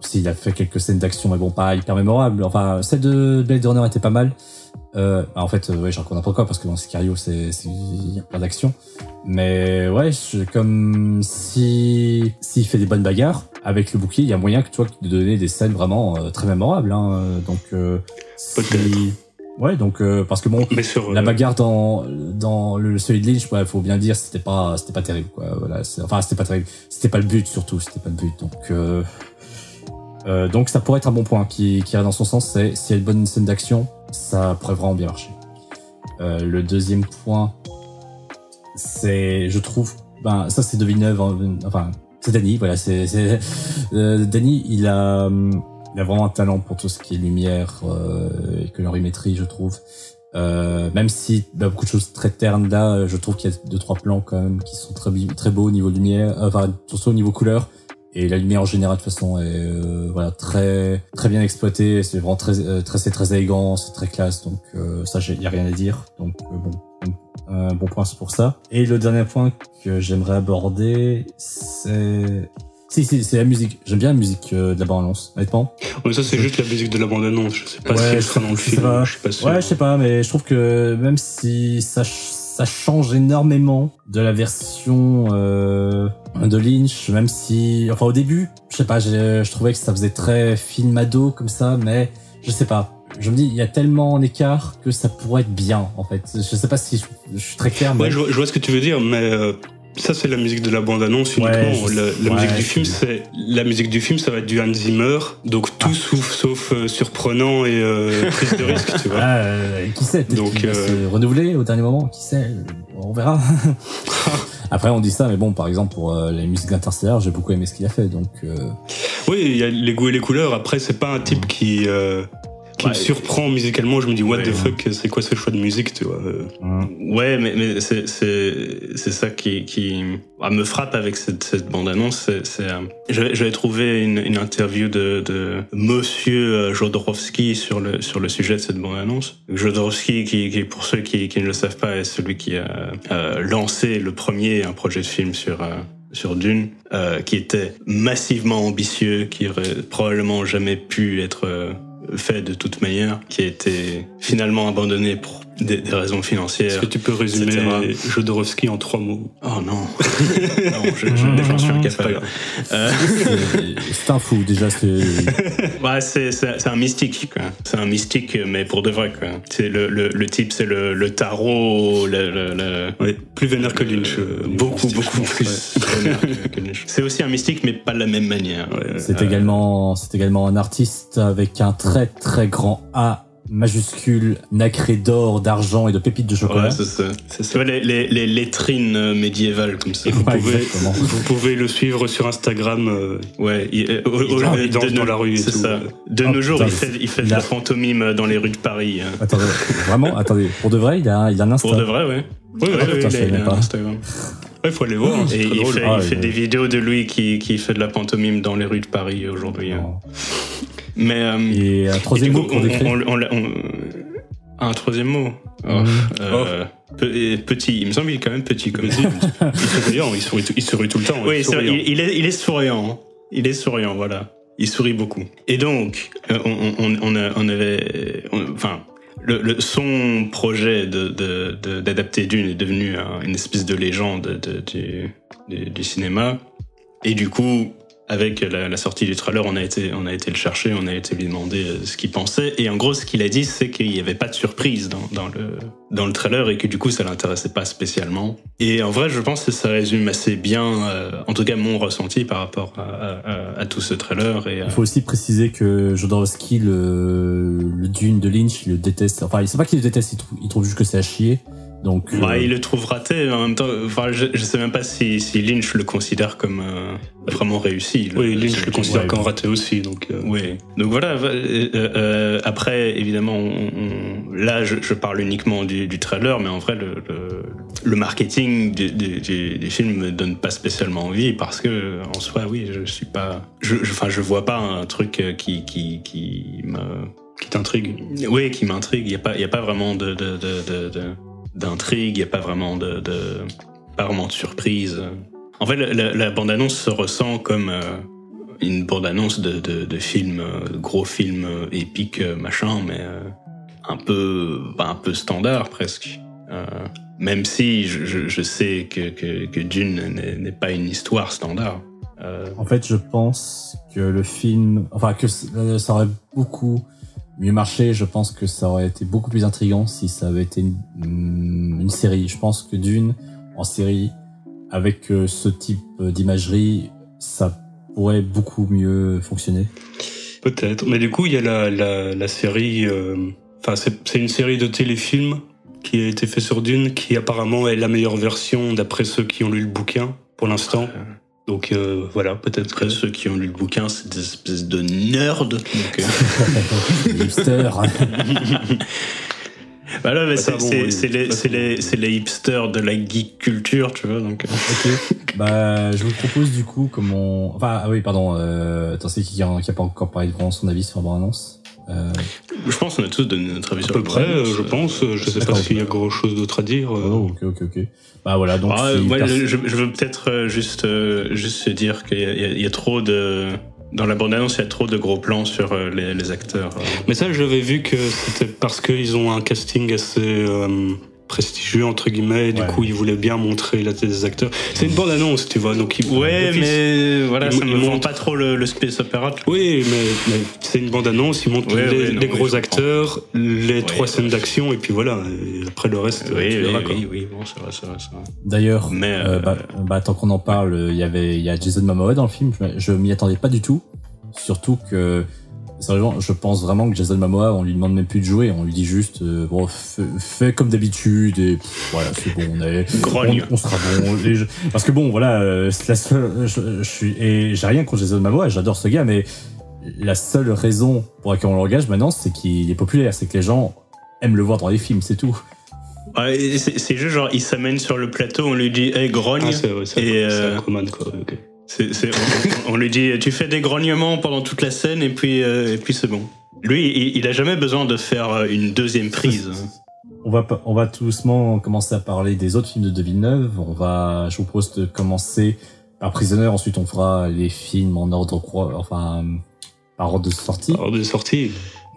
s'il a fait quelques scènes d'action, mais bon, pas hyper mémorables. Enfin, celle de Blade Runner était pas mal. Euh, en fait, euh, ouais, j'en connais pas quoi parce que dans Sicario, c'est, il y a plein d'action. Mais ouais, je, comme si s'il fait des bonnes bagarres avec le bouclier, il y a moyen que toi de donner des scènes vraiment euh, très mémorables. Hein, donc euh, si- Ouais, donc euh, parce que bon, Mais sur la euh, bagarre dans dans le Solid Lynch, ouais, faut bien le dire, c'était pas c'était pas terrible quoi. Voilà, enfin c'était pas terrible, c'était pas le but surtout, c'était pas le but. Donc euh, donc ça pourrait être un bon point qui qui irait dans son sens, c'est s'il y a une bonne scène d'action, ça pourrait vraiment bien marcher. Euh, le deuxième point, c'est je trouve, ben ça c'est de hein, enfin c'est Danny, voilà, c'est c'est euh, Danny, il a il a vraiment un talent pour tout ce qui est lumière euh, et colorimétrie, je trouve. Euh, même si bah, beaucoup de choses très ternes là, je trouve qu'il y a deux trois plans quand même qui sont très très beaux au niveau lumière, enfin surtout au niveau couleur. Et la lumière en général de toute façon est euh, voilà très très bien exploitée. C'est vraiment très euh, très c'est très élégant, c'est très classe. Donc euh, ça il y a rien à dire. Donc euh, bon un bon point c'est pour ça. Et le dernier point que j'aimerais aborder c'est si si c'est la musique. J'aime bien la musique euh, de la bande annonce honnêtement. mais ça, c'est juste la musique de la bande-annonce. Je sais pas Ouais, si elle sera dans le sais film. pas. Je suis pas sûr. Ouais, je sais pas, mais je trouve que même si ça, ça change énormément de la version euh, de Lynch, même si, enfin au début, je sais pas, je trouvais que ça faisait très film ado comme ça, mais je sais pas. Je me dis, il y a tellement en écart que ça pourrait être bien, en fait. Je sais pas si je, je suis très clair, mais Ouais, je vois, je vois ce que tu veux dire, mais euh, ça c'est la musique de la bande-annonce uniquement. Ouais, la sais. la Ouais, musique du film, c'est la musique du film, ça va être du Hans Zimmer, donc tout Ah. sauf, sauf euh, surprenant et euh, prise de risque, tu vois. Ah, euh, qui sait, Donc, euh, se renouveler au dernier moment, qui sait, on verra. Après, on dit ça, mais bon, par exemple, pour euh, la musique d'Interstellar, j'ai beaucoup aimé ce qu'il a fait, donc... euh, Oui, il y a les goûts et les couleurs. Après, c'est pas un type qui euh, qui Ouais. me surprend musicalement. Je me dis what Ouais, the ouais. fuck, c'est quoi ce choix de musique, tu vois. euh. Ouais, mais, mais c'est, c'est, c'est ça qui, qui ah, me frappe avec cette, cette bande-annonce. C'est, c'est, euh, j'avais, j'avais trouvé une, une interview de, de Monsieur euh, Jodorowsky sur le, sur le sujet de cette bande-annonce. Jodorowsky, qui, qui, pour ceux qui, qui ne le savent pas, est celui qui a euh, lancé le premier un projet de film sur... euh, sur Dune, euh, qui était massivement ambitieux, qui aurait probablement jamais pu être euh, fait de toute manière, qui a été finalement abandonné pour des, des raisons financières. Est-ce que tu peux résumer etc. Jodorowsky en trois mots Oh non, non, je, je- j'en suis incapable. Euh, C'est- un fou, déjà, c'est... ouais, c'est, c'est, c'est un mystique, quoi. C'est un mystique, mais pour de vrai, quoi. C'est le, le, le type, c'est le, le tarot, le, le, le- Ouais, plus vénère que Lynch. euh, beaucoup, Steve, beaucoup plus. vénère que- Lynch. C'est aussi un mystique, mais pas de la même manière. Ouais, C'est Euh, également, c'est également un artiste avec un très très grand A majuscule, nacré d'or, d'argent et de pépites de chocolat. Ouais, c'est ça. C'est les, les, les lettrines euh, médiévales comme ça. Et vous, Ouais, pouvez, vous pouvez le suivre sur Instagram. euh, Ouais, il, euh, au- Il au- danse- de- il danse de dans la rue C'est ça. De Oh, nos jours, putain, il fait, il fait de la pantomime dans les rues de Paris. hein. Attendez, vraiment, attendez, pour de vrai, il a, il a un Insta. Pour de vrai, ouais. Oui, oui, Ah, je il a- il a pas. un Instagram. Ouais, faut aller voir. hein, Et il drôle. fait, Ah, il fait ouais. des vidéos de lui qui, qui fait de la pantomime dans les rues de Paris aujourd'hui. hein. Mais. euh, Et un troisième mot coup, pour on- décrire. on- on l'a- on- Un troisième mot. Oh, Mhm. euh, pe- et petit. Il me semble qu'il est quand même petit comme ça. Il est souriant, il sourit, tout, il sourit tout le temps. il Oui, est il, il est, il est souriant. Il est souriant, voilà. Il sourit beaucoup. Et donc, euh, on, on, on, a- on avait, on- enfin, le, le- son projet de de- de- d'adapter Dune est devenu un- une espèce de légende de- du, du, du cinéma. Et du coup, avec la, sortie du trailer, on a été, on a été le chercher, on a été lui demander euh, ce qu'il pensait. Et en gros, ce qu'il a dit, c'est qu'il n'y avait pas de surprise dans, le, dans le trailer et que du coup, ça l'intéressait pas spécialement. Et en vrai, je pense que ça résume assez bien, euh, en tout cas, mon ressenti par rapport à, tout ce trailer. Euh, Il faut aussi préciser que Jodorowsky, le, le Dune de Lynch, il le déteste. Enfin, il sait pas qu'il le déteste, il trouve, il trouve juste que c'est à chier. Donc, bah, euh, il le trouve raté. En même temps, enfin, je, je sais même pas si, si Lynch le considère comme euh, vraiment réussi. Oui, Lynch le considère ouais, comme raté aussi. Donc, euh, Oui. Donc voilà. euh, euh, après, évidemment, on- on- là, je, je parle uniquement du, du trailer, mais en vrai, le, le, le marketing du, du, du, du film me donne pas spécialement envie parce que, en soi, oui, je suis pas. Je, je- enfin, je vois pas un truc qui qui qui me. qui t'intrigue. Oui, qui m'intrigue. Il y a pas, il y a pas vraiment de de de, de, de- d'intrigue. Il y a pas vraiment de, de pas vraiment de surprise. En fait, la, bande-annonce se ressent comme euh, une bande-annonce de, film, euh, gros film euh, épique, machin, mais un peu, bah, un peu standard presque. Même si je, sais que, que, que Dune n'est pas une histoire standard. En fait, je pense que le film, enfin que ça aurait beaucoup mieux marché. Je pense que ça aurait été beaucoup plus intriguant si ça avait été une, mm, une série. Je pense que Dune en série avec euh, ce type euh, d'imagerie, ça pourrait beaucoup mieux fonctionner. Peut-être. Mais du coup, il y a la, la, la série. euh, Enfin, c'est c'est une série de téléfilms qui a été fait sur Dune, qui apparemment est la meilleure version d'après ceux qui ont lu le bouquin pour l'instant. Donc euh, voilà, peut-être que. ceux qui ont lu le bouquin, c'est des espèces de nerds. Donc, euh, Hipster. Voilà, mais Ah, ça, c'est bon, oui. les, hipsters de la geek culture, tu vois. Donc, euh, ok. Bah, je vous propose du coup comme on. Enfin, ah oui, pardon. Euh, attends, c'est qui qui a, qui a pas encore parlé vraiment son avis sur euh, je pense qu'on a tous donné notre avis À sur peu le près, euh, je pense. Je sais pas s'il y a grand chose d'autre à dire. euh. Oh, ok, ok, ok. Bah voilà, donc. Ah, moi, je, je veux peut-être euh, juste, euh, juste dire qu'il y, a- y trop de. Dans la bande-annonce, il y a trop de gros plans sur euh, les, les acteurs. euh. Mais ça, j'avais vu que c'était parce qu'ils ont un casting assez euh, prestigieux, entre guillemets, et du Ouais. coup, ils voulaient bien montrer la tête des acteurs. C'est une bonne annonce, tu vois, donc ils- Ouais, mais voilà, Ils- ça vend montrent- pas trop le, le space opéra. Oui, mais, mais c'est une bande-annonce, ils montrent Ouais, les, ouais, non, les oui, gros acteurs, les Ouais, trois ouais. scènes d'action, et puis voilà. Et après, le reste, Oui, tu oui, verras, quoi. oui, oui, bon, c'est vrai, c'est vrai, c'est vrai. D'ailleurs, Mais, euh, euh, bah, bah, tant qu'on en parle, il y avait, il y a Jason Momoa dans le film. Je, je m'y attendais pas du tout. Surtout que, sérieusement, je pense vraiment que Jason Momoa, on lui demande même plus de jouer. On lui dit juste, euh, bon, fais, fais comme d'habitude et pff, voilà, c'est bon. On, est, on, on sera bon. Parce que bon, voilà, euh, c'est la seule, je, je suis, et j'ai rien contre Jason Momoa, j'adore ce gars, mais la seule raison pour laquelle on l'engage maintenant, c'est qu'il est populaire, c'est que les gens aiment le voir dans les films, c'est tout. Ouais, et c'est juste genre, il s'amène sur le plateau, on lui dit, hey, grogne. Ah, c'est Et, euh, Aquaman, on, on lui dit, tu fais des grognements pendant toute la scène et puis, euh, et puis c'est bon. Lui, il, il a jamais besoin de faire euh, une deuxième prise. On va, on va tout doucement commencer à parler des autres films de De Villeneuve. On va, je vous propose de commencer par Prisoner. Ensuite, on fera les films en ordre, enfin, par ordre de sortie.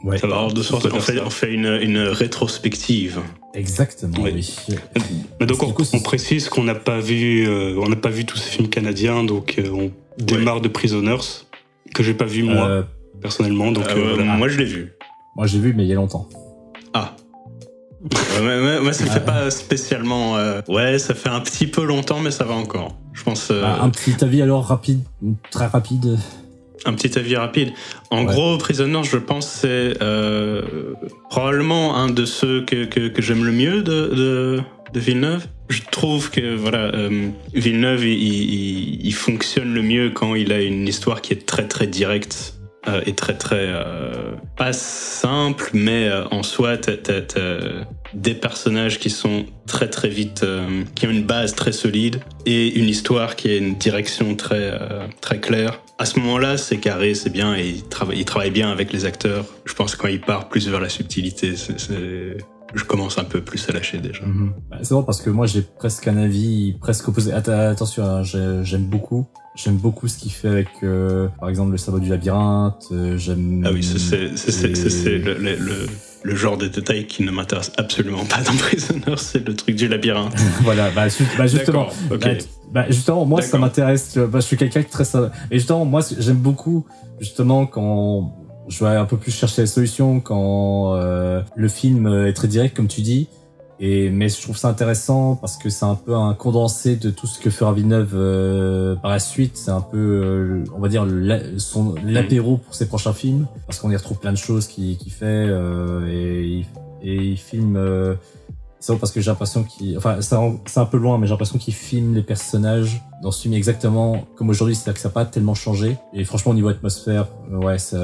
Ouais. Ça va. Alors, de sorte, on fait, on fait une, une rétrospective. Exactement, Oui. oui. Mais donc, on, coup, c'est- on précise qu'on n'a pas vu, euh, on n'a pas vu tous ces films canadiens, donc euh, on démarre de Prisoners, que j'ai pas vu moi, Euh, personnellement, donc Euh, euh, voilà. Moi, je l'ai vu. moi, j'ai vu, mais il y a longtemps. Ah. Ouais, ouais, ça fait pas spécialement. euh, Ouais, ça fait un petit peu longtemps, mais ça va encore. Je pense. euh, Bah, un petit avis alors rapide, très rapide. Un petit avis rapide. En Ouais. gros, Prisoners, je pense, c'est euh, probablement un de ceux que, que, que j'aime le mieux de, de, de Villeneuve. Je trouve que voilà, euh, Villeneuve, il, il, il fonctionne le mieux quand il a une histoire qui est très très directe euh, et très très pas simple, mais en soi, t'as des personnages qui sont très très vite, euh, qui ont une base très solide et une histoire qui a une direction très euh, très claire. À ce moment-là, c'est carré, c'est bien et il travaille, il travaille bien avec les acteurs. Je pense que quand il part plus vers la subtilité, c'est, je commence un peu plus à lâcher déjà. Bah, C'est bon parce que moi j'ai presque un avis presque opposé. Attention, hein, j'ai- j'aime beaucoup, j'aime beaucoup ce qu'il fait avec, euh, par exemple, le sabot du labyrinthe. euh, j'aime. Ah oui, c'est, les- le, le, le- le genre de détail qui ne m'intéresse absolument pas dans Prisoner, c'est le truc du labyrinthe. voilà, bah, ju- bah, justement. Bah, bah, justement, moi, ça m'intéresse. Bah, je suis quelqu'un qui est très. Et justement, moi, j'aime beaucoup, justement, quand je vais un peu plus chercher la solution, quand euh, le film est très direct, comme tu dis. Et mais je trouve ça intéressant parce que c'est un peu un condensé de tout ce que fera Villeneuve euh, par la suite. C'est un peu, euh, on va dire, l'apéro pour ses prochains films parce qu'on y retrouve plein de choses qu'il fait euh, et, et il filme. C'est parce que j'ai l'impression qu'il, enfin, c'est un, peu loin, mais j'ai l'impression qu'il filme les personnages dans ce film exactement comme aujourd'hui, c'est-à-dire que ça n'a pas tellement changé. Et franchement, au niveau atmosphère, euh, ouais, ça,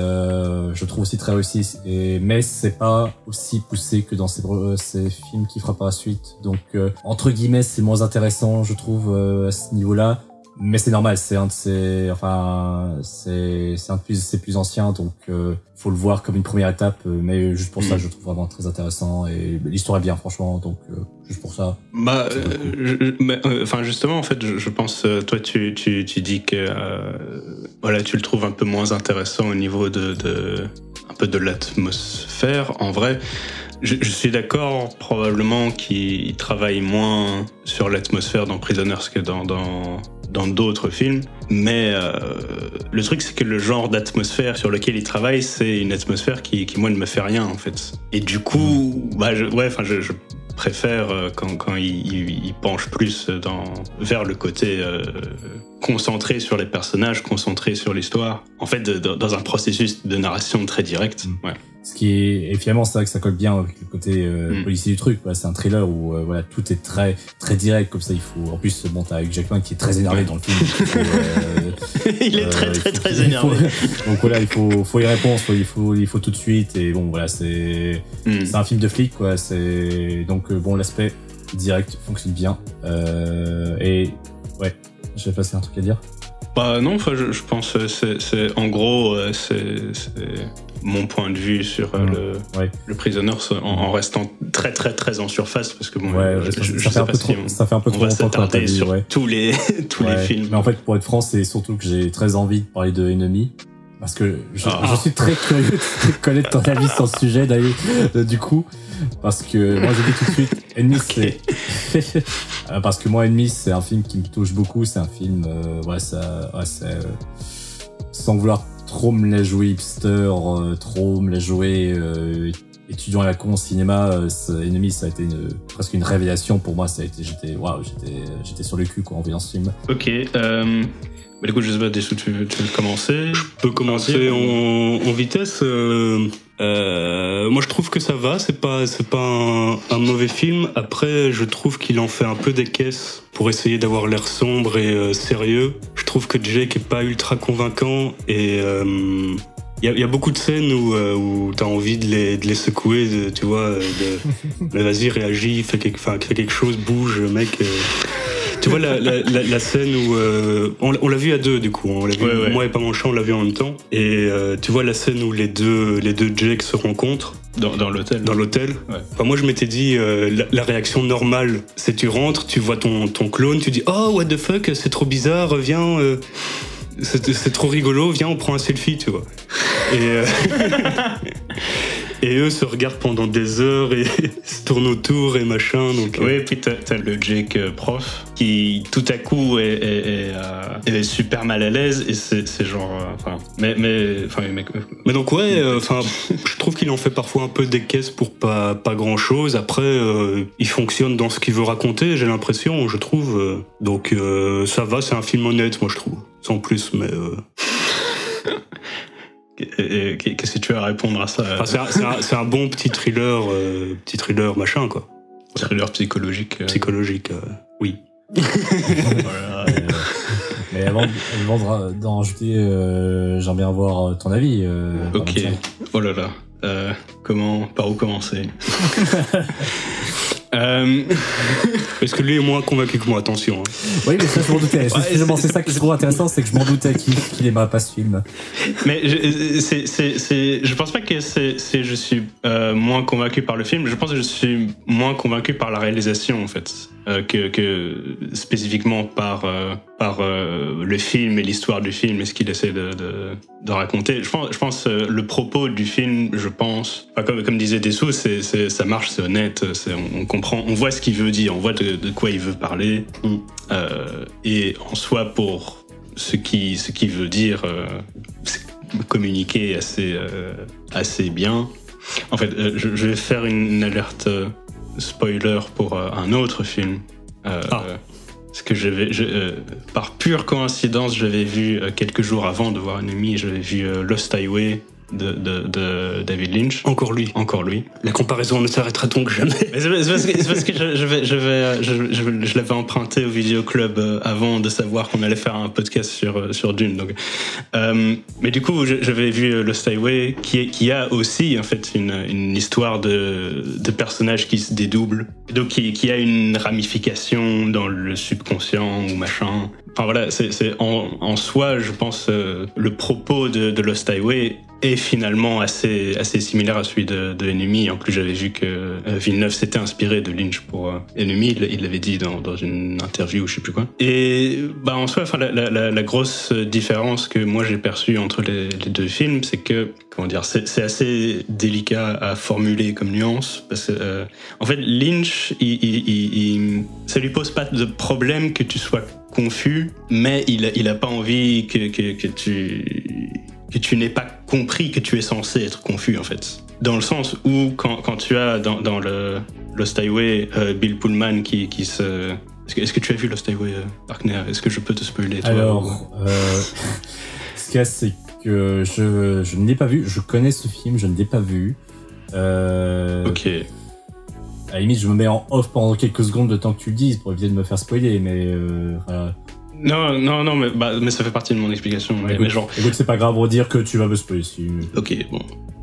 je trouve aussi très réussi. Et, mais c'est pas aussi poussé que dans ces, ces films qu'il fera par la suite. Donc, euh, entre guillemets, c'est moins intéressant, je trouve, euh, à ce niveau-là. Mais c'est normal, c'est un de ses, enfin, c'est, c'est un de ses plus anciens, donc euh, faut le voir comme une première étape. euh, mais juste pour ça, Mm. je le trouve vraiment très intéressant et l'histoire est bien, franchement. Donc euh, juste pour ça. Bah, euh, euh, enfin justement, en fait, je, je pense, toi, tu, tu, tu dis que voilà, tu le trouves un peu moins intéressant au niveau de, de un peu de l'atmosphère. En vrai, je, je suis d'accord, probablement qu'il travaille moins sur l'atmosphère dans Prisoners que dans dans dans d'autres films. Mais euh, le truc, c'est que le genre d'atmosphère sur lequel il travaille, c'est une atmosphère qui, qui moi ne me fait rien en fait. Et du coup, bah, je, ouais, enfin, je, je préfère euh, quand, quand il, il- il penche plus dans, vers le côté euh, concentré sur les personnages, concentré sur l'histoire. En fait, de- de- dans un processus de narration très direct. Mm. Ouais. Ce qui est, et finalement, c'est vrai que ça colle bien avec le côté euh, Mm. policier du truc. Voilà, c'est un thriller où euh, voilà, tout est très très direct comme ça. Il faut, en plus, bon, t'as Hugh Jackman qui est très énervé dans le film. Euh, il est très très faut- très faut- énervé. Donc voilà, il faut, faut réponses, faut- il faut, il faut tout de suite. Et bon, voilà, c'est, Mm. c'est un film de flic, quoi. C'est donc bon, l'aspect direct fonctionne bien. Et ouais, je vais passer un truc à dire. Bah non, enfin, je, je pense c'est, en gros, c'est mon point de vue sur euh, Mm. le, Ouais. le Prisoners en, en restant très très très en surface parce que bon, Ouais, je, sais un pas peu si trop, on, ça fait un peu on trop va s'attarder sur ouais. tous les tous les films. Mais en fait, pour être franc, c'est surtout que j'ai très envie de parler de Enemy. Parce que je, Ah. je suis très curieux de connaître ton avis sur le sujet, d'ailleurs, euh, du coup. Parce que moi, je dis tout de suite, Enemy, c'est. Euh, parce que moi, Enemy, c'est un film qui me touche beaucoup. C'est un film, euh, ouais, ça, ouais, c'est. euh, sans vouloir trop me la jouer hipster, euh, trop me la jouer euh, étudiant à la con cinéma, euh, Enemy, ça a été presque une révélation pour moi. Ça a été, j'étais, waouh, j'étais, j'étais sur le cul quand on voyant ce film. Ok. Bah, du coup, je sais pas, tu, veux- tu veux commencer? Je peux commencer en, en vitesse. euh, euh, moi, je trouve que ça va. C'est pas, c'est pas un, un mauvais film. Après, je trouve qu'il en fait un peu des caisses pour essayer d'avoir l'air sombre et euh, sérieux. Je trouve que Jake est pas ultra convaincant et euh, il y, a, il y a beaucoup de scènes où, euh, où t'as envie de les, de les secouer, de- tu vois. De, mais vas-y, réagis, fais quelque, fais quelque chose, bouge, mec. euh. Tu vois la, la, la, la scène où euh, on, l'a- on l'a vu à deux du coup, on l'a vu Ouais, ouais. moi et pas mon chat, on l'a vu en même temps. Et euh, tu vois la scène où les deux les deux Jake se rencontrent dans, dans l'hôtel. dans l'hôtel. Ouais. Enfin, moi je m'étais dit euh, la, la réaction normale, c'est tu rentres, tu vois ton ton clone, tu dis oh what the fuck, c'est trop bizarre, viens. euh, c'est c'est trop rigolo, viens on prend un selfie, tu vois. Et, euh, et eux se regardent pendant des heures et se tournent autour et machin. Donc, euh, Oui, et puis t'as, t'as le Jake euh, prof qui tout à coup est, est- est, euh, est super mal à l'aise et c'est, c'est genre, euh, enfin, mais mais enfin, mais, Mais donc ouais, euh, enfin, je trouve qu'il en fait parfois un peu des caisses pour pas pas grand chose. Après, euh, il fonctionne dans ce qu'il veut raconter. J'ai l'impression, je trouve. donc euh, ça va, c'est un film honnête, moi je trouve, sans plus. Mais euh, qu'est-ce que tu as à répondre à ça enfin, c'est un, bon petit thriller, euh, petit thriller machin quoi, Thriller psychologique. euh, psychologique. euh, oui. voilà. Euh, mais avant, avant de- d'en rajouter, euh, j'aimerais bien avoir euh, ton avis. euh, Ok. Oh là là. Euh, comment, par où commencer euh, Parce que lui est moins convaincu que moi, attention. hein. Oui, mais ça, je m'en doutais. C'est Ouais, justement, c'est- ça qui est trop intéressant, c'est que je m'en doutais qu'il qu'il aimerait pas ce film. Mais je, c'est, c'est, je pense pas que c'est, je suis euh, moins convaincu par le film. Je pense que je suis moins convaincu par la réalisation en fait euh, que, que spécifiquement par euh, par euh, le film et l'histoire du film et ce qu'il essaie de, de, de raconter. Je pense, je pense euh, le propos du film, je pense, enfin, comme comme disait Dessous, c'est, ça marche, c'est honnête, on, on comprend, on voit ce qu'il veut dire, on voit de, de quoi il veut parler Euh, et en soi pour ce qui ce qui veut dire euh, c'est communiquer assez euh, assez bien. En fait, euh, je, je vais faire une alerte spoiler pour un autre film. Ah. Parce que j'avais, euh, par pure coïncidence, j'avais vu euh, quelques jours avant de voir Enemy, j'avais vu euh, Lost Highway de, de, de David Lynch. Encore lui. Encore lui. La comparaison ne s'arrêtera donc jamais. Mais c'est parce que, c'est parce que je, je vais, je, vais, je, je, je l'avais emprunté au Vidéo Club euh, avant de savoir qu'on allait faire un podcast sur, euh, sur Dune. Donc, euh, mais du coup, j'avais vu Lost Highway qui, est, qui a aussi en fait une, une histoire de, de personnages qui se dédoublent, donc qui, qui a une ramification dans le subconscient ou machin. Enfin voilà, c'est en, soi, je pense, euh, le propos de, Lost Highway est finalement assez, assez similaire à celui de, de Enemy. En plus, j'avais vu que euh, Villeneuve s'était inspiré de Lynch pour euh, Enemy. Il l'avait dit dans, dans une interview ou je sais plus quoi. Et bah, en soi, la, la, grosse différence que moi j'ai perçue entre les, deux films, c'est que comment dire, c'est assez délicat à formuler comme nuance. Parce que, euh, en fait, Lynch, il, il, ça lui pose pas de problème que tu sois confus, mais il, il a pas envie que, que, que tu que tu n'aies pas compris que tu es censé être confus en fait. Dans le sens où quand, quand tu as dans, dans le Lost Highway euh, Bill Pullman qui, qui se... Est-ce que, est que, tu as vu Lost Highway, euh, Partner Est-ce que je peux te spoiler toi, Alors, ou... euh, ce qu'il y a c'est que je, je ne l'ai pas vu, je connais ce film, je ne l'ai pas vu. Euh, ok. À la limite, je me mets en off pendant quelques secondes de temps que tu le dises pour éviter de me faire spoiler, mais euh, voilà. Non, non, non, mais, bah, mais ça fait partie de mon explication. Mais, écoute, mais genre... écoute, c'est pas grave pour dire que tu vas me spoiler. Si... Ok, bon.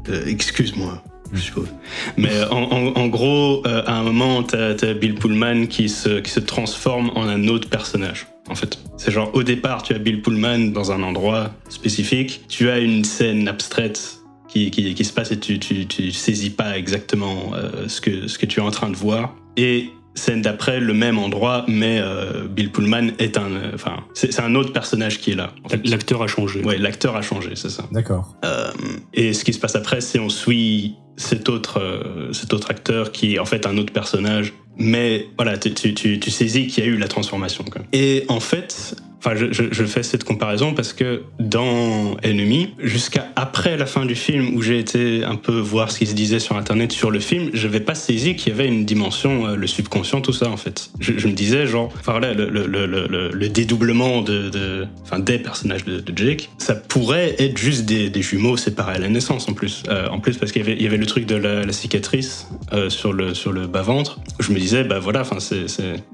Euh, Excuse-moi, je suppose. Mais en, en, en gros, euh, à un moment, t'as as Bill Pullman qui se, qui se transforme en un autre personnage. En fait, c'est genre au départ, tu as Bill Pullman dans un endroit spécifique, tu as une scène abstraite qui, qui, qui se passe et tu, tu, tu saisis pas exactement euh, ce, que, ce que tu es en train de voir. Et scène d'après, le même endroit, mais euh, Bill Pullman est un, enfin, c'est un autre personnage qui est là. En fait. L'acteur a changé. Ouais, l'acteur a changé, c'est ça. D'accord. Euh, et ce qui se passe après, c'est on suit cet autre, euh, cet autre acteur qui est en fait un autre personnage, mais voilà, tu, tu, tu, tu saisis qu'il y a eu la transformation. Quoi. Et en fait, Enfin, je, fais cette comparaison parce que dans Enemy, jusqu'à après la fin du film, où j'ai été un peu voir ce qui se disait sur Internet sur le film, je n'avais pas saisi qu'il y avait une dimension, euh, le subconscient, tout ça en fait. Je, me disais genre, enfin voilà, le, le, le, le dédoublement de, enfin des personnages de, Jake, ça pourrait être juste des, jumeaux séparés à la naissance en plus. Euh, en plus parce qu'il y avait, le truc de la, cicatrice euh, sur le sur le bas ventre. Je me disais bah voilà,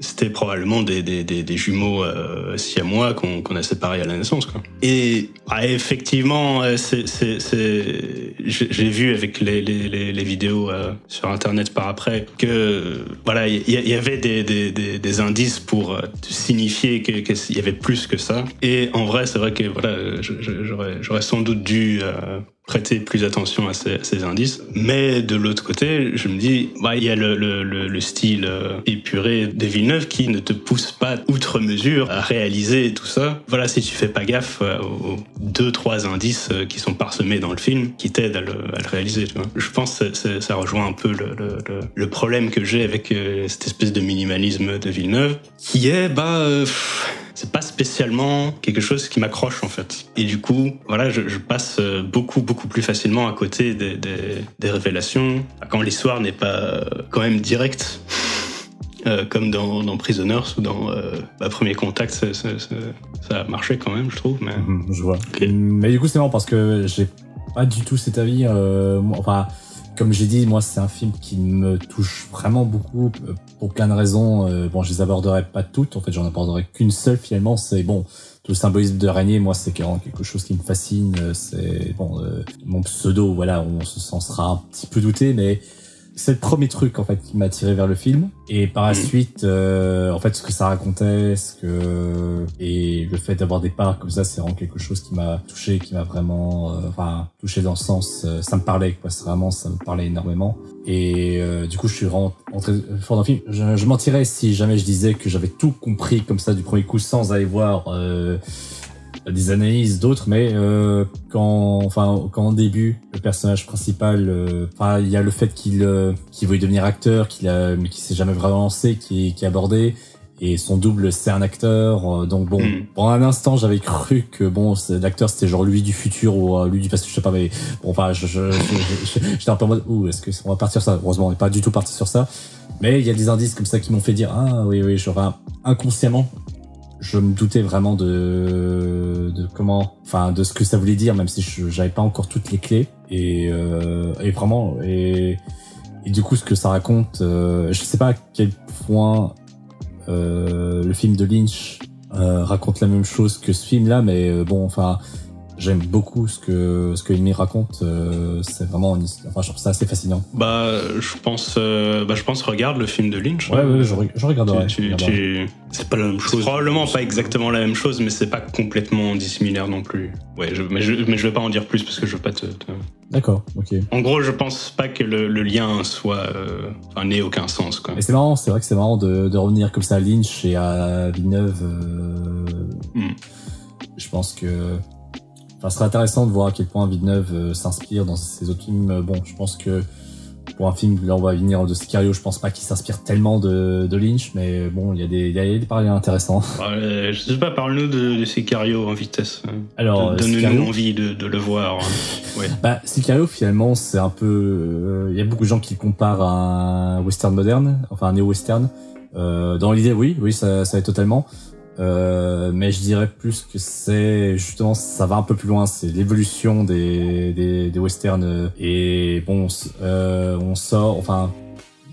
c'était probablement des, des, des, jumeaux euh, qu'on qu a séparé à la naissance. Et bah, effectivement, j'ai vu avec les, vidéos euh, sur Internet par après que voilà, il y, avait des, indices pour euh, signifier qu'il qu y avait plus que ça. Et en vrai, c'est vrai que voilà, j'aurais sans doute dû euh, prêter plus attention à ces, ces, indices. Mais de l'autre côté, je me dis, bah, il y a le, le, le style euh, épuré de Villeneuve qui ne te pousse pas outre mesure à réaliser tout ça. Voilà, si tu fais pas gaffe euh, aux deux, trois indices euh, qui sont parsemés dans le film, qui t'aident à le, à le réaliser. Tu vois. Je pense que ça rejoint un peu le, le, le problème que j'ai avec cette espèce de minimalisme de Villeneuve, qui est, bah, c'est pas spécialement quelque chose qui m'accroche en fait. Et du coup, voilà, je, je, passe beaucoup beaucoup plus facilement à côté des, des, des révélations quand l'histoire n'est pas quand même directe. Euh, comme dans, dans, Prisoners ou dans euh, bah, Premier Contact, ça, a marché quand même, je trouve. Mais... Mmh, je vois. Okay. Mais du coup, c'est marrant parce que j'ai pas du tout cet avis. Euh, enfin, comme j'ai dit, moi, c'est un film qui me touche vraiment beaucoup pour plein de raisons. Euh, bon, je les aborderai pas toutes. En fait, j'en aborderai qu'une seule finalement. C'est bon, tout le symbolisme de l'araignée. Moi, c'est quelque chose qui me fascine. C'est bon, euh, mon pseudo. Voilà, on se s'en sera un petit peu douté, mais c'est le premier truc en fait qui m'a tiré vers le film. Et par la suite euh, en fait ce que ça racontait ce que et le fait d'avoir des parts comme ça c'est vraiment quelque chose qui m'a touché qui m'a vraiment euh, enfin touché dans le sens euh, ça me parlait quoi. C'est vraiment ça me parlait énormément. Et euh, du coup je suis vraiment entré fort dans le film. Je, je mentirais si jamais je disais que j'avais tout compris comme ça du premier coup sans aller voir euh, des analyses d'autres mais euh, quand enfin quand au début le personnage principal euh, enfin il y a le fait qu'il euh, qu'il veut devenir acteur qu'il a mais qui s'est jamais vraiment lancé qui qui est abordé et son double c'est un acteur donc bon mm. pendant un instant j'avais cru que bon l'acteur c'était genre lui du futur ou euh, lui du passé je sais pas mais bon enfin je j'étais je, je, un peu en mode ouh est-ce que on va partir sur ça? Heureusement on n'est pas du tout parti sur ça mais il y a des indices comme ça qui m'ont fait dire ah oui oui j'aurais inconsciemment je me doutais vraiment de, de comment, enfin, de ce que ça voulait dire, même si je j'avais pas encore toutes les clés. Et, euh, et vraiment, et, et du coup, ce que ça raconte, euh, je sais pas à quel point euh, le film de Lynch euh, raconte la même chose que ce film-là, mais euh, bon, enfin, j'aime beaucoup ce que ce que Amy raconte. euh, c'est vraiment, enfin, je trouve ça assez fascinant. Bah, je pense, euh, bah, je pense, regarde le film de Lynch. Ouais, ouais, je, je regarderai. C'est pas la même chose. probablement pas exactement la même chose, mais c'est pas complètement dissimilaire non plus. Ouais, je, mais, je, mais je vais pas en dire plus parce que je veux pas te. te- D'accord, ok. En gros, je pense pas que le, le lien soit, euh, enfin, n'ait aucun sens, quoi. Mais c'est marrant, c'est vrai que c'est marrant de, de revenir comme ça à Lynch et à Villeneuve. Hmm. Je pense que. Enfin, ce serait intéressant de voir à quel point Villeneuve euh, s'inspire dans ses autres films. Euh, Bon, je pense que pour un film, là on va venir de Sicario, je pense pas qu'il s'inspire tellement de, de Lynch, mais bon, il y a des, y a des parallèles intéressants. Euh, je sais pas, parle-nous de, de Sicario en vitesse. Alors, euh, Donne-nous Sicario, envie de, de le voir. Ouais. bah, Sicario finalement, c'est un peu. euh, Il y a beaucoup de gens qui le comparent à un western moderne, enfin un néo-western. Euh, dans l'idée, oui, oui, ça, ça est totalement. Euh, mais je dirais plus que c'est justement ça va un peu plus loin, c'est l'évolution des, des, des westerns. Et bon, euh, on sort, enfin,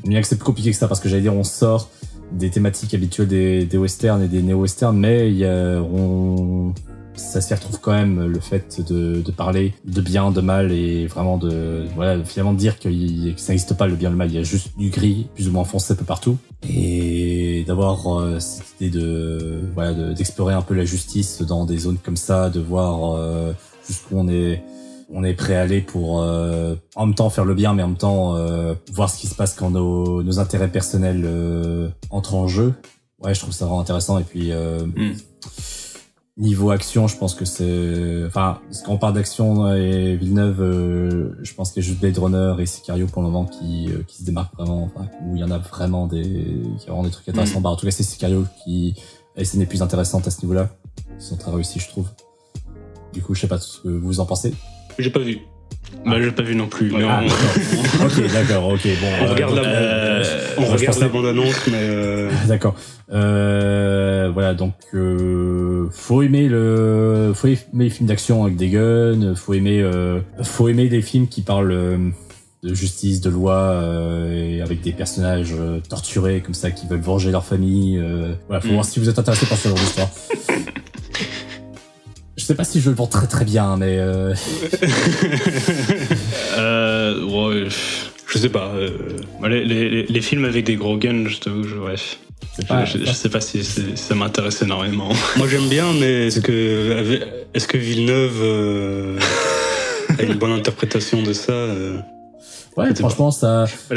bien que c'est plus compliqué que ça parce que j'allais dire on sort des thématiques habituelles des, des westerns et des néo-westerns, mais y a, on, ça s'y retrouve quand même le fait de, de parler de bien, de mal et vraiment de voilà finalement de dire qu'il- que ça n'existe pas le bien, le mal, il y a juste du gris plus ou moins foncé un peu partout et d'avoir euh, cette idée de voilà de- d'explorer un peu la justice dans des zones comme ça, de voir euh, jusqu'où on est on est prêt à aller pour euh, en même temps faire le bien mais en même temps euh, voir ce qui se passe quand nos, nos intérêts personnels euh, entrent en jeu. Ouais, je trouve ça vraiment intéressant et puis Mm. Niveau action, je pense que c'est, enfin, parce qu'on parle d'action et Villeneuve, euh, je pense qu'il y a juste Blade Runner et Sicario pour le moment qui, euh, qui se démarquent vraiment, enfin, où il y en a vraiment des, qui vraiment des trucs intéressants. Bah, en tout cas, c'est Sicario qui a les scènes les plus intéressantes à ce niveau-là. Ils sont très réussis, je trouve. Du coup, je sais pas ce que vous en pensez. J'ai pas vu. Bah, j'ai pas vu non plus. mais Ah, on- d'accord. ok, d'accord, ok, bon. On euh, regarde donc, la, euh, on regarde pensais- la bande-annonce, mais euh, D'accord. Euh, voilà, donc euh, faut aimer le, faut aimer les films d'action avec des guns, faut aimer, euh, faut aimer les films qui parlent de justice, de loi, euh, et avec des personnages euh, torturés comme ça qui veulent venger leur famille. Euh, voilà, faut Mm. voir si vous êtes intéressé par ce genre d'histoire. Je sais pas si je le vends très très bien, mais euh, Euh, ouais, je sais pas. euh, les, les- les films avec des gros guns, je t'avoue, je, ouais, je, pas. je- je sais pas si c'est- ça m'intéresse énormément. moi j'aime bien, mais est-ce que est-ce que Villeneuve euh, a une bonne interprétation de ça euh, Ouais, franchement, ça. Je